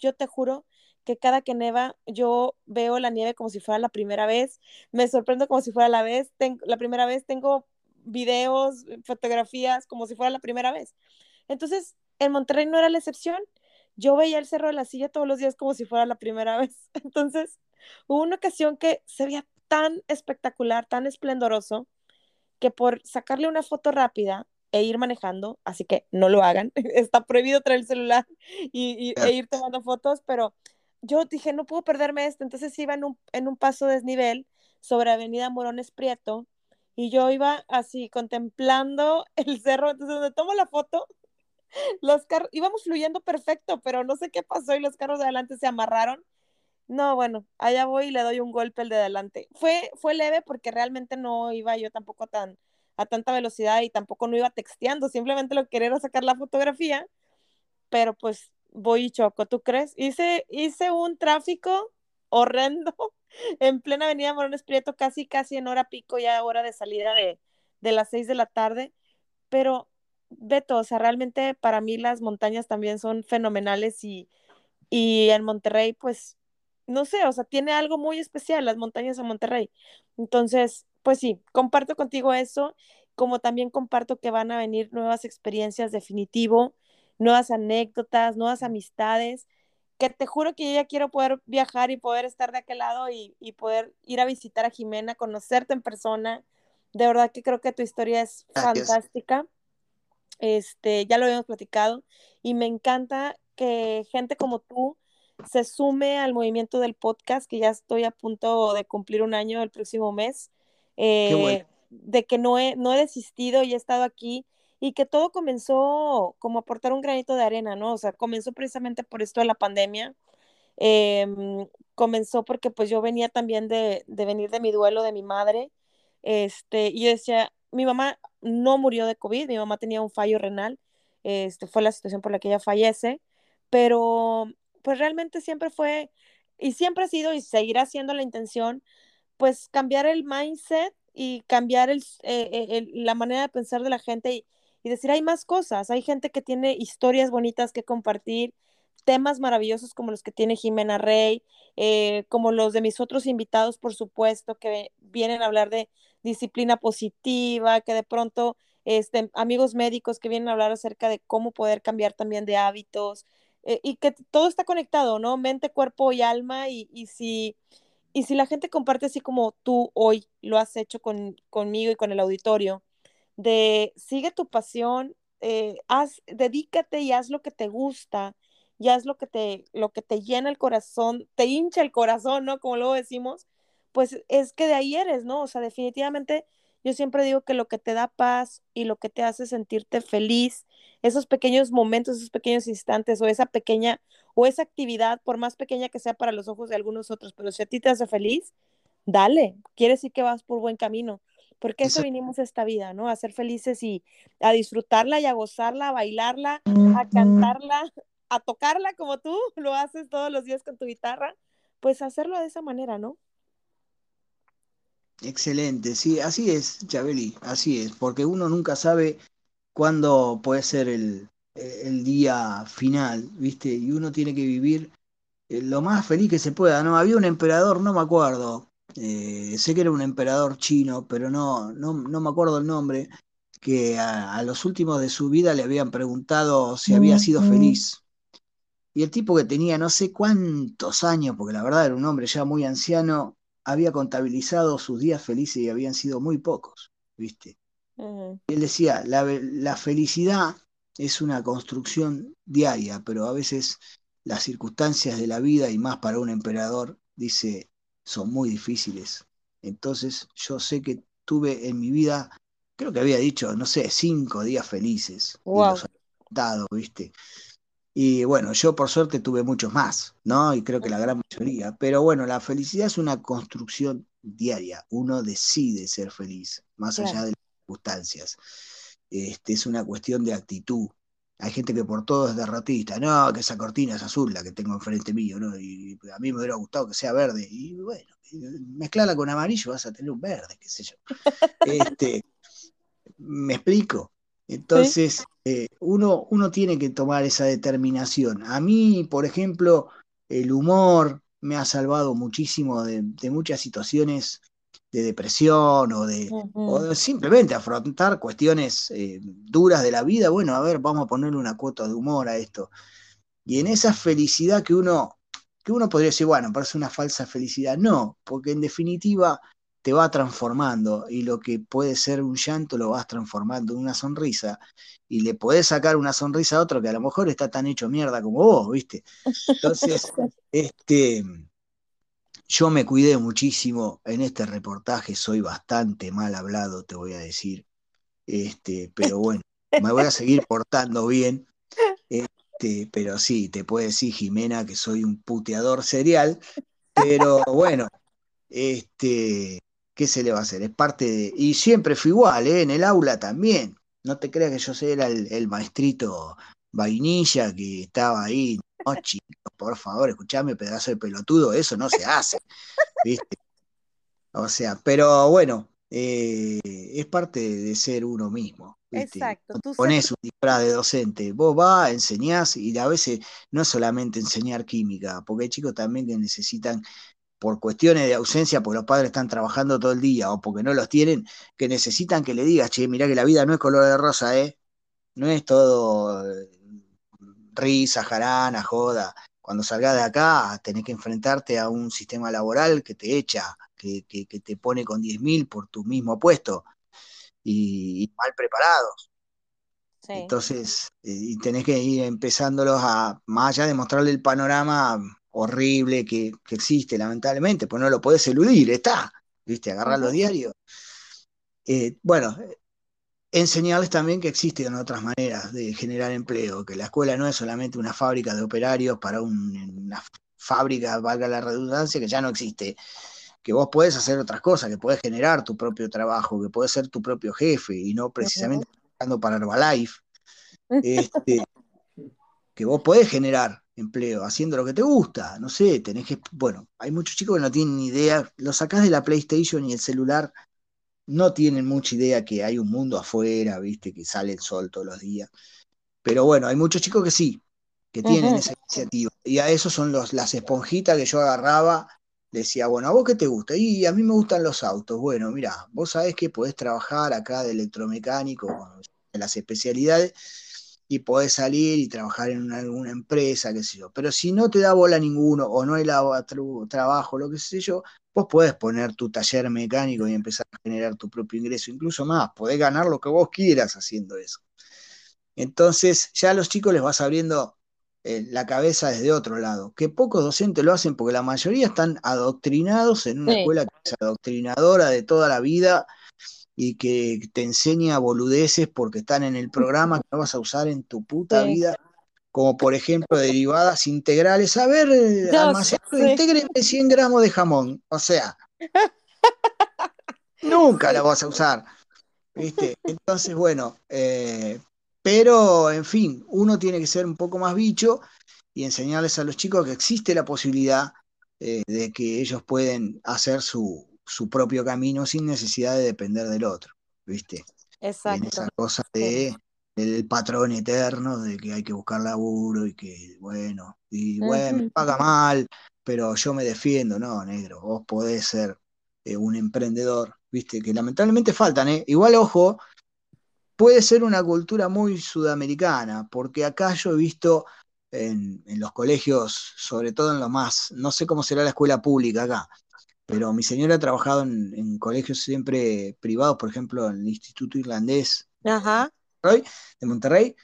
Yo te juro que cada que neva yo veo la nieve como si fuera la primera vez, me sorprendo como si fuera la vez, tengo, la primera vez tengo videos, fotografías como si fuera la primera vez. Entonces, en Monterrey no era la excepción. Yo veía el Cerro de la Silla todos los días como si fuera la primera vez. Entonces, hubo una ocasión que se veía tan espectacular, tan esplendoroso, que por sacarle una foto rápida e ir manejando, así que no lo hagan, está prohibido traer el celular y, e ir tomando fotos, pero yo dije, no puedo perderme esto. Entonces iba en un, en un paso desnivel sobre Avenida Morones Prieto y yo iba así contemplando el cerro. Entonces, donde tomo la foto, los carros íbamos fluyendo perfecto, pero no sé qué pasó y los carros de adelante se amarraron. No, bueno, allá voy y le doy un golpe el de adelante. Fue, fue leve porque realmente no iba yo tampoco tan a tanta velocidad y tampoco no iba texteando, simplemente lo que quería era sacar la fotografía, pero pues voy y choco, ¿tú crees? Hice, hice un tráfico horrendo en plena avenida Morones Prieto, casi, casi en hora pico, ya hora de salida de, de las seis de la tarde, pero Beto, o sea, realmente para mí las montañas también son fenomenales y, y en Monterrey, pues, no sé, o sea, tiene algo muy especial las montañas en Monterrey. Entonces, pues sí, comparto contigo eso, como también comparto que van a venir nuevas experiencias definitivo nuevas anécdotas, nuevas amistades, que te juro que yo ya quiero poder viajar y poder estar de aquel lado y, poder ir a visitar a Jimena, conocerte en persona. De verdad que creo que tu historia es fantástica. Este, ya lo habíamos platicado y me encanta que gente como tú se sume al movimiento del podcast, que ya estoy a punto de cumplir un año el próximo mes. Eh, de que no he, no he desistido y he estado aquí y que todo comenzó como aportar un granito de arena, ¿no? O sea, comenzó precisamente por esto de la pandemia. Em, comenzó porque pues yo venía también de, de, venir de mi duelo de mi madre, este, y yo decía, mi mamá no murió de COVID, mi mamá tenía un fallo renal, este, fue la situación por la que ella fallece, pero pues realmente siempre fue, y siempre ha sido y seguirá siendo la intención, pues cambiar el mindset y cambiar el, eh, el, la manera de pensar de la gente y, y decir, hay más cosas, hay gente que tiene historias bonitas que compartir, temas maravillosos como los que tiene Jimena Rey, eh, como los de mis otros invitados, por supuesto, que vienen a hablar de disciplina positiva, que de pronto este, amigos médicos que vienen a hablar acerca de cómo poder cambiar también de hábitos eh, y que todo está conectado, ¿no? Mente, cuerpo y alma y, y, si, y si la gente comparte así como tú hoy lo has hecho con, conmigo y con el auditorio, de sigue tu pasión, eh, haz, dedícate y haz lo que te gusta y haz lo que te, lo que te llena el corazón, te hincha el corazón, ¿no? Como luego decimos, pues es que de ahí eres, ¿no? O sea, definitivamente yo siempre digo que lo que te da paz y lo que te hace sentirte feliz, esos pequeños momentos, esos pequeños instantes o esa pequeña o esa actividad, por más pequeña que sea para los ojos de algunos otros, pero si a ti te hace feliz, dale, quiere decir que vas por buen camino, porque eso vinimos a esta vida, ¿no? A ser felices y a disfrutarla y a gozarla, a bailarla, a cantarla, a tocarla como tú lo haces todos los días con tu guitarra, pues hacerlo de esa manera, ¿no? Excelente, sí, así es, Chabeli, así es, porque uno nunca sabe cuándo puede ser el, el día final, ¿viste? Y uno tiene que vivir eh, lo más feliz que se pueda, ¿no? Había un emperador, no me acuerdo, eh, sé que era un emperador chino, pero no, no, no me acuerdo el nombre, que a, a, los últimos de su vida le habían preguntado si había sido feliz. Y el tipo que tenía no sé cuántos años, porque la verdad era un hombre ya muy anciano, había contabilizado sus días felices y habían sido muy pocos, ¿viste? Uh -huh. Él decía, la, la, felicidad es una construcción diaria, pero a veces las circunstancias de la vida, y más para un emperador, dice, son muy difíciles. Entonces yo sé que tuve en mi vida, creo que había dicho, no sé, cinco días felices. Wow. Y los dado, ¿viste? Y bueno, yo por suerte tuve muchos más, ¿no? Y creo que la gran mayoría. Pero bueno, la felicidad es una construcción diaria. Uno decide ser feliz, más claro. allá de las circunstancias. Este, es una cuestión de actitud. Hay gente que por todo es derrotista. No, que esa cortina es azul, la que tengo enfrente mío, ¿no? Y a mí me hubiera gustado que sea verde. Y bueno, mezclala con amarillo, vas a tener un verde, qué sé yo. Este, ¿Me explico? Entonces, ¿Sí? Eh, uno, uno tiene que tomar esa determinación. A mí, por ejemplo, el humor me ha salvado muchísimo de, de muchas situaciones de depresión o de, uh -huh. o de simplemente afrontar cuestiones eh, duras de la vida. Bueno, a ver, vamos a ponerle una cuota de humor a esto. Y en esa felicidad que uno, que uno podría decir, bueno, parece una falsa felicidad. No, porque en definitiva te va transformando y lo que puede ser un llanto lo vas transformando en una sonrisa y le podés sacar una sonrisa a otro que a lo mejor está tan hecho mierda como vos, ¿viste? Entonces, este, yo me cuidé muchísimo en este reportaje, soy bastante mal hablado, te voy a decir, este, pero bueno, me voy a seguir portando bien, este, pero sí, te puede decir Jimena que soy un puteador serial, pero bueno, este, ¿qué se le va a hacer? Es parte de... Y siempre fue igual, ¿eh? en el aula también. No te creas que yo era el, el maestrito vainilla que estaba ahí. No, chicos, por favor, escuchame, pedazo de pelotudo, eso no se hace. ¿Viste? O sea, pero bueno, eh, es parte de ser uno mismo. ¿viste? Exacto. Tú pones un disfraz de docente, vos vas, enseñás y a veces no es solamente enseñar química, porque hay chicos también que necesitan por cuestiones de ausencia, porque los padres están trabajando todo el día o porque no los tienen, que necesitan que le digas, che, mirá que la vida no es color de rosa, ¿eh? No es todo eh, risa, jarana, joda. Cuando salgas de acá, tenés que enfrentarte a un sistema laboral que te echa, que, que, que te pone con 10.000 por tu mismo puesto y, y mal preparados. Sí. Entonces, eh, y tenés que ir empezándolos a, más allá de mostrarle el panorama horrible que, que, existe, lamentablemente, pues no lo podés eludir, está, ¿viste? Agarrar los diarios. eh, bueno, enseñarles también que existen otras maneras de generar empleo, que la escuela no es solamente una fábrica de operarios para una fábrica, valga la redundancia, que ya no existe, que vos podés hacer otras cosas, que podés generar tu propio trabajo, que podés ser tu propio jefe y no precisamente trabajando para Herbalife, este, que vos podés generar empleo haciendo lo que te gusta, no sé, tenés que, bueno, hay muchos chicos que no tienen ni idea, lo sacás de la PlayStation y el celular, no tienen mucha idea que hay un mundo afuera, viste, que sale el sol todos los días, pero bueno, hay muchos chicos que sí, que tienen esa iniciativa, y a eso son los, las esponjitas que yo agarraba decía, bueno, ¿a vos qué te gusta? Y a mí me gustan los autos. Bueno, mira, vos sabés que podés trabajar acá de electromecánico, en las especialidades, y podés salir y trabajar en alguna empresa, qué sé yo. Pero si no te da bola ninguno o no hay trabajo, lo que sé yo, vos podés poner tu taller mecánico y empezar a generar tu propio ingreso, incluso más, podés ganar lo que vos quieras haciendo eso. Entonces, ya a los chicos les vas abriendo eh, la cabeza desde otro lado, que pocos docentes lo hacen porque la mayoría están adoctrinados en una escuela que es adoctrinadora de toda la vida y que te enseña boludeces porque están en el programa que no vas a usar en tu puta vida, como por ejemplo derivadas integrales. A ver, eh, integre 100 gramos de jamón, o sea, nunca la vas a usar. ¿Viste? Entonces, bueno, eh, pero, en fin, uno tiene que ser un poco más bicho y enseñarles a los chicos que existe la posibilidad eh, de que ellos pueden hacer su, propio camino sin necesidad de depender del otro, ¿viste? Exacto. En esa cosa de, del patrón eterno, de que hay que buscar laburo y que, bueno, y bueno, me paga mal, pero yo me defiendo, no, negro, vos podés ser eh, un emprendedor, ¿viste? Que lamentablemente faltan, ¿eh? Igual, ojo, puede ser una cultura muy sudamericana, porque acá yo he visto en, los colegios, sobre todo en lo más, no sé cómo será la escuela pública acá, pero mi señora ha trabajado en, colegios siempre privados, por ejemplo, en el Instituto Irlandés de Monterrey,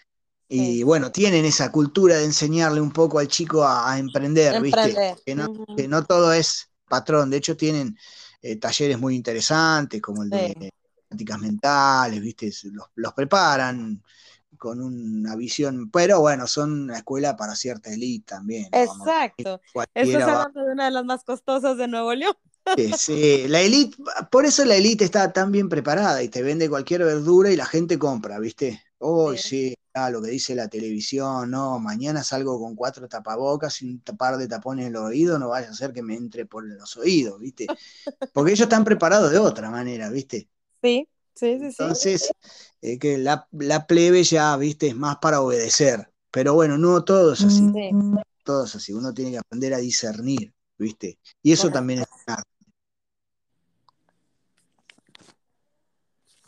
y bueno, tienen esa cultura de enseñarle un poco al chico a, emprender, ¿viste? Que no, todo es patrón, de hecho tienen eh, talleres muy interesantes, como el de mentales, ¿viste? Los, preparan con una visión, pero bueno, son una escuela para cierta élite también. Exacto. Estás hablando de una de las más costosas de Nuevo León. Sí, la élite, por eso la élite está tan bien preparada y te vende cualquier verdura y la gente compra, ¿viste? Hoy sí, lo que dice la televisión, no, mañana salgo con cuatro tapabocas y un par de tapones en el oído, no vaya a ser que me entre por los oídos, ¿viste? Porque ellos están preparados de otra manera, ¿viste? Sí, sí, sí. Entonces, eh, que la, plebe ya, viste, es más para obedecer. Pero bueno, no todo es así. Todo es así. Uno tiene que aprender a discernir, viste. Y eso también es arte.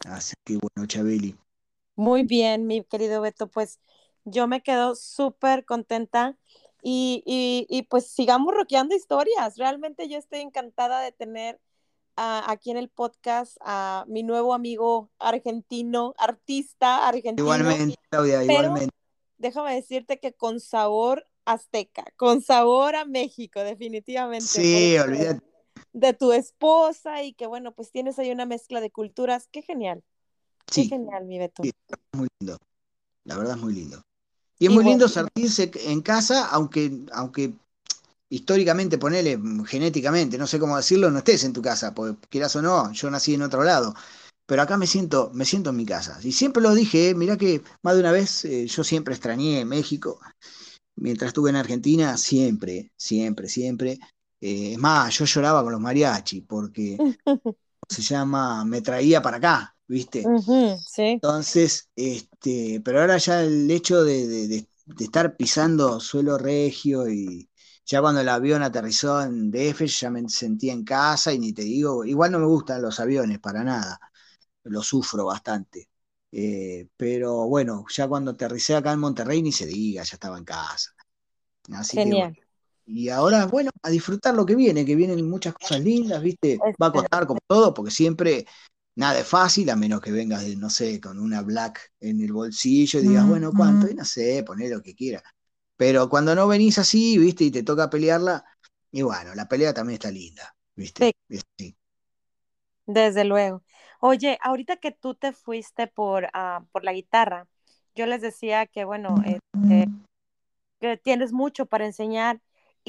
Así que bueno, Chabeli. Muy bien, mi querido Beto, pues yo me quedo súper contenta y, y, y, pues sigamos roqueando historias. Realmente yo estoy encantada de tener aquí en el podcast a mi nuevo amigo argentino, artista argentino. Igualmente, Claudia, igualmente. Déjame decirte que con sabor azteca, con sabor a México, definitivamente. Sí, olvídate. De tu esposa y que bueno, pues tienes ahí una mezcla de culturas. Qué genial. Qué genial, mi Beto. Sí, muy lindo. La verdad es muy lindo. Y es muy lindo sentirse en casa, aunque, aunque históricamente, ponele genéticamente, no sé cómo decirlo, no estés en tu casa, porque quieras o no, yo nací en otro lado. Pero acá me siento, me siento en mi casa. Y siempre lo dije, mira que más de una vez eh, yo siempre extrañé México. Mientras estuve en Argentina, siempre, siempre, siempre. Eh, es más, yo lloraba con los mariachi, porque se llama, me traía para acá, ¿viste? Entonces, este, pero ahora ya el hecho de estar pisando suelo regio y, ya cuando el avión aterrizó en DF, ya me sentí en casa y ni te digo, igual no me gustan los aviones para nada, lo sufro bastante. Eh, pero bueno, ya cuando aterricé acá en Monterrey ni se diga, ya estaba en casa. Genial. Y ahora, bueno, a disfrutar lo que viene, que vienen muchas cosas lindas, ¿viste? Va a costar como todo, porque siempre nada es fácil, a menos que vengas, de, no sé, con una black en el bolsillo y digas, bueno, ¿cuánto? Y no sé, poné lo que quieras. Pero cuando no venís así, viste, y te toca pelearla, y bueno, la pelea también está linda, viste. Sí. Desde luego. Oye, ahorita que tú te fuiste por, ah, por la guitarra, yo les decía que, bueno, este, que tienes mucho para enseñar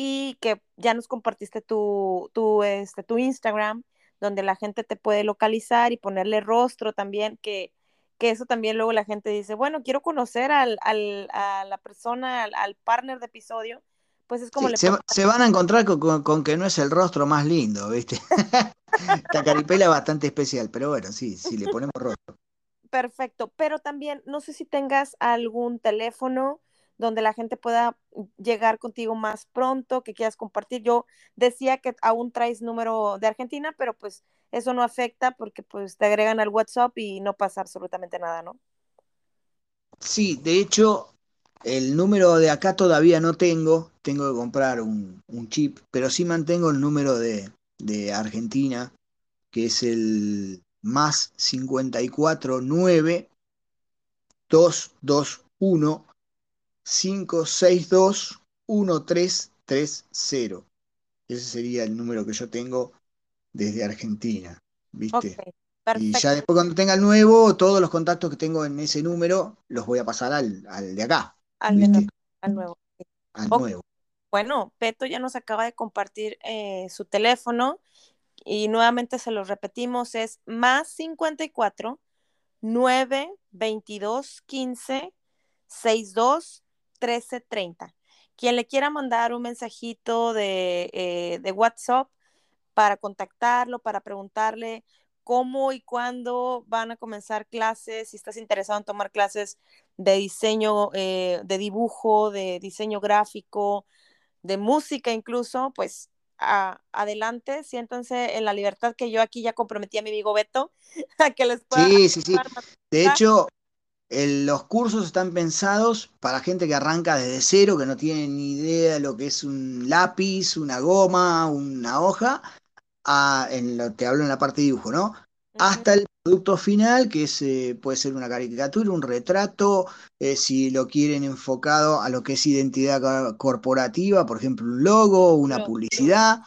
y que ya nos compartiste tu, tu, este, tu Instagram, donde la gente te puede localizar y ponerle rostro también, que, que eso también luego la gente dice, bueno, quiero conocer al, al, a la persona, al, al partner de episodio, pues es como Sí, le se, se van a encontrar con, con- con que no es el rostro más lindo, ¿viste? Esta caripela es bastante especial, pero bueno, sí, si le ponemos rostro. Perfecto, pero también no sé si tengas algún teléfono donde la gente pueda llegar contigo más pronto, que quieras compartir. Yo decía que aún traes número de Argentina, pero pues eso no afecta porque pues te agregan al WhatsApp y no pasa absolutamente nada, ¿no? Sí, de hecho, el número de acá todavía no tengo, tengo que comprar un, un chip, pero sí mantengo el número de, de Argentina, que es el más 54 9 221 562 1330. Ese sería el número que yo tengo desde Argentina, ¿viste? Y ya después cuando tenga el nuevo, todos los contactos que tengo en ese número los voy a pasar al, al de acá, al nuevo, al nuevo. Al Ok, nuevo. bueno, Peto ya nos acaba de compartir eh, su teléfono y nuevamente se lo repetimos, es más 54 9 22 15 62 13 30. Quien le quiera mandar un mensajito de, eh, de WhatsApp para contactarlo, para preguntarle cómo y cuándo van a comenzar clases, si estás interesado en tomar clases de diseño, eh, de dibujo, de diseño gráfico, de música incluso, pues a- adelante, siéntanse en la libertad que yo aquí ya comprometí a mi amigo Beto a que les pueda Sí, sí, sí. De hecho, el- los cursos están pensados para gente que arranca desde cero, que no tiene ni idea de lo que es un lápiz, una goma, una hoja, a- en lo, te hablo en la parte de dibujo, ¿no? Hasta el producto final, que es, eh, puede ser una caricatura, un retrato, eh, si lo quieren enfocado a lo que es identidad co- corporativa, por ejemplo, un logo, una publicidad.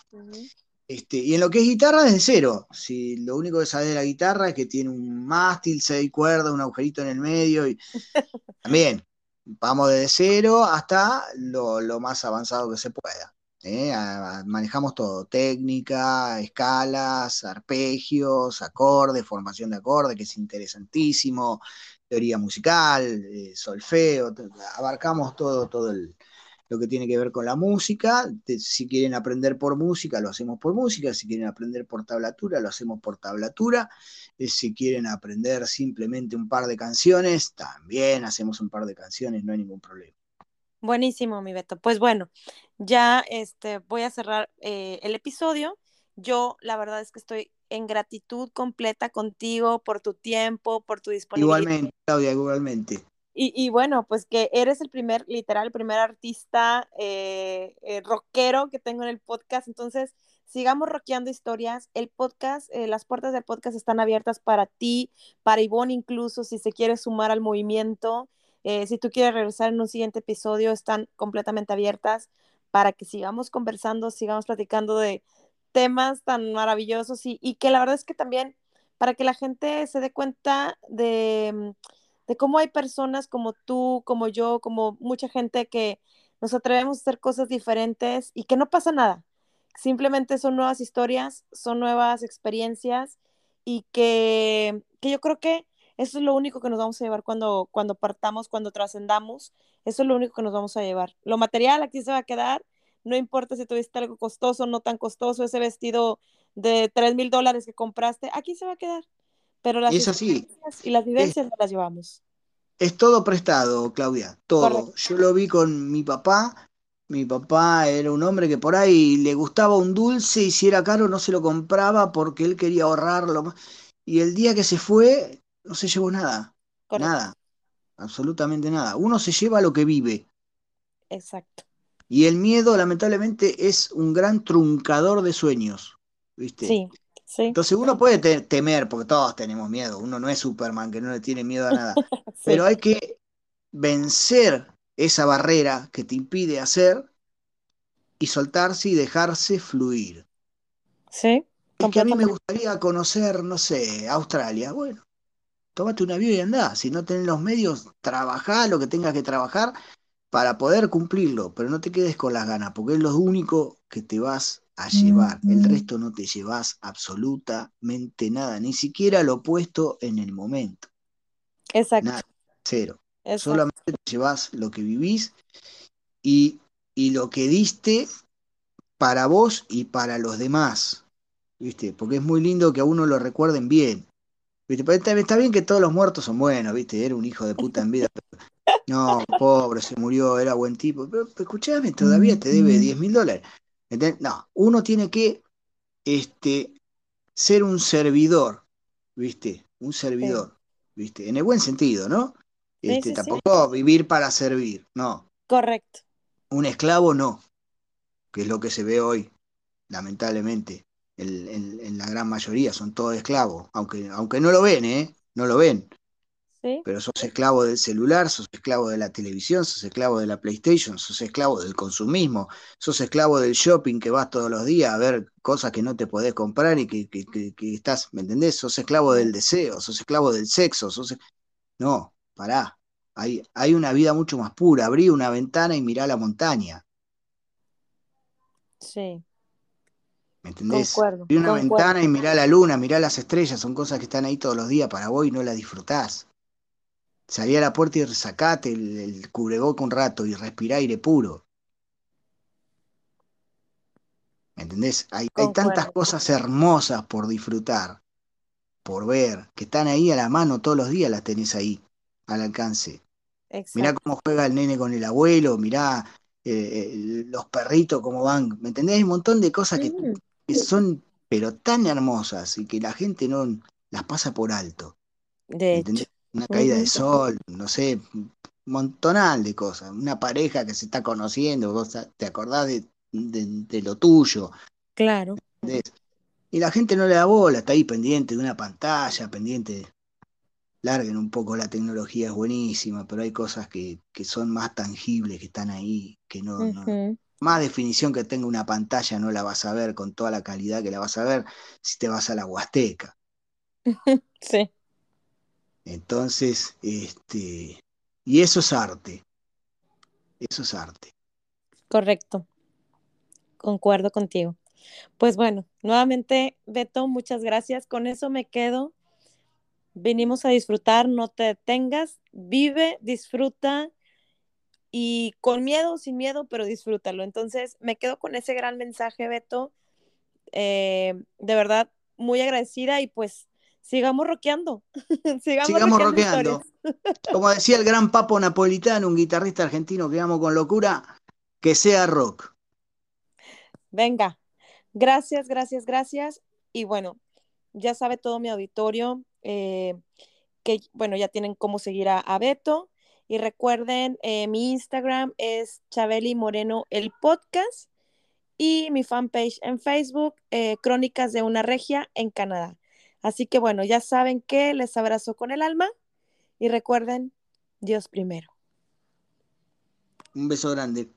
Este, y en lo que es guitarra, desde cero. Si lo único que sabes de la guitarra es que tiene un mástil, seis cuerdas, un agujerito en el medio, y también vamos desde cero hasta lo, lo más avanzado que se pueda. ¿eh? A- a- manejamos todo, técnica, escalas, arpegios, acordes, formación de acordes, que es interesantísimo, teoría musical, eh, solfeo, abarcamos todo, todo el, lo que tiene que ver con la música. Si quieren aprender por música, lo hacemos por música. Si quieren aprender por tablatura, lo hacemos por tablatura. Eh, si quieren aprender simplemente un par de canciones, también hacemos un par de canciones, no hay ningún problema. Buenísimo, mi Beto. Pues bueno, ya este, voy a cerrar eh, el episodio. Yo la verdad es que estoy en gratitud completa contigo por tu tiempo, por tu disponibilidad. Igualmente, Claudia, igualmente. Y, y bueno, pues que eres el primer, literal, el primer artista eh, eh, rockero que tengo en el podcast. Entonces, sigamos rockeando historias. El podcast, eh, las puertas del podcast están abiertas para ti, para Ivonne incluso, si se quiere sumar al movimiento. Si tú quieres regresar en un siguiente episodio, están completamente abiertas para que sigamos conversando, sigamos platicando de temas tan maravillosos y, y que la verdad es que también para que la gente se dé cuenta de de cómo hay personas como tú, como yo, como mucha gente que nos atrevemos a hacer cosas diferentes y que no pasa nada. Simplemente son nuevas historias, son nuevas experiencias y que, que yo creo que eso es lo único que nos vamos a llevar cuando, cuando partamos, cuando trascendamos. Eso es lo único que nos vamos a llevar. Lo material aquí se va a quedar. No importa si tuviste algo costoso, no tan costoso, ese vestido de 3 mil dólares que compraste, aquí se va a quedar. Pero las Es así, y las es, vivencias no las llevamos. es todo prestado, Claudia, Correcto. todo. Yo lo vi con mi papá. Mi papá era un hombre que por ahí le gustaba un dulce y si era caro no se lo compraba porque él quería ahorrarlo. Y el día que se fue, no se llevó nada, Correcto. nada, absolutamente nada. Uno se lleva lo que vive. Exacto. Y el miedo, lamentablemente, es un gran truncador de sueños, ¿viste? Sí, sí, Entonces uno puede te- temer, porque todos tenemos miedo, uno no es Superman que no le tiene miedo a nada, pero hay que vencer esa barrera que te impide hacer y soltarse y dejarse fluir. Sí, Es que a mí me gustaría conocer, no sé, Australia. Bueno, tómate un avión y andá. Si no tenés los medios, trabajá lo que tengas que trabajar para poder cumplirlo, pero no te quedes con las ganas, porque es lo único que te vas a llevar. El resto no te llevas absolutamente nada, ni siquiera lo puesto en el momento. Exacto. Nada, cero. Solamente te llevas lo que vivís y, y lo que diste para vos y para los demás. ¿Viste? Porque es muy lindo que a uno lo recuerden bien. ¿Viste? Está bien que todos los muertos son buenos, ¿viste? Era un hijo de puta en vida. no, pobre, se murió, era buen tipo. Pero, escuchame, todavía te debe 10 mil dólares. No, uno tiene que este, ser un servidor, ¿viste? Un servidor, ¿viste? En el buen sentido, ¿no? Este, tampoco vivir para servir, no. Correcto. Un esclavo no, que es lo que se ve hoy, lamentablemente. en la gran mayoría son todos esclavos, aunque, aunque no lo ven, ¿eh? No lo ven. Pero sos esclavo del celular, sos esclavo de la televisión, sos esclavo de la PlayStation, sos esclavo del consumismo, sos esclavo del shopping que vas todos los días a ver cosas que no te podés comprar y que, estás, ¿me entendés? Sos esclavo del deseo, sos esclavo del sexo, sos... No, pará. Hay, hay una vida mucho más pura. Abrí una ventana y mirá la montaña. Sí. ¿Me entendés? Abrí una ventana y mirá la luna, mirá las estrellas, son cosas que están ahí todos los días para vos y no las disfrutás. Salí a la puerta y sacate el, el cubreboca un rato y respirá aire puro. ¿Me entendés? Hay, hay, tantas cosas hermosas por disfrutar, por ver, que están ahí a la mano todos los días, las tenés ahí, al alcance. Mirá cómo juega el nene con el abuelo, mirá eh, eh, los perritos cómo van. ¿Me entendés? Hay un montón de cosas que, mm. que, son, pero tan hermosas y que la gente no las pasa por alto. De hecho una caída de sol, no sé, un montonal de cosas, una pareja que se está conociendo, vos te acordás de, de, lo tuyo. Claro. Y la gente no le da bola, está ahí pendiente de una pantalla, pendiente. Larguen un poco la tecnología, es buenísima, pero hay cosas que, que son más tangibles, que están ahí, que no, no, Más definición que tenga una pantalla no la vas a ver con toda la calidad que la vas a ver si te vas a la Huasteca. sí. Entonces, este, y eso es arte. Eso es arte. Correcto. Concuerdo contigo. Pues bueno, nuevamente, Beto, muchas gracias. Con eso me quedo. Venimos a disfrutar, no te detengas, vive, disfruta y con miedo, sin miedo, pero disfrútalo. Entonces, me quedo con ese gran mensaje, Beto. Eh, de verdad, muy agradecida y pues sigamos rockeando. sigamos, rockeando. Como decía el gran Papo Napolitano, un guitarrista argentino que amo con locura, que sea rock. Venga, gracias, gracias, gracias. Y bueno, ya sabe todo mi auditorio eh, que, bueno, ya tienen cómo seguir a, Beto. Y recuerden, eh, mi Instagram es Chabeli Moreno el podcast y mi fanpage en Facebook, eh, Crónicas de una Regia en Canadá. Así que bueno, ya saben que les abrazo con el alma y recuerden, Dios primero. Un beso grande.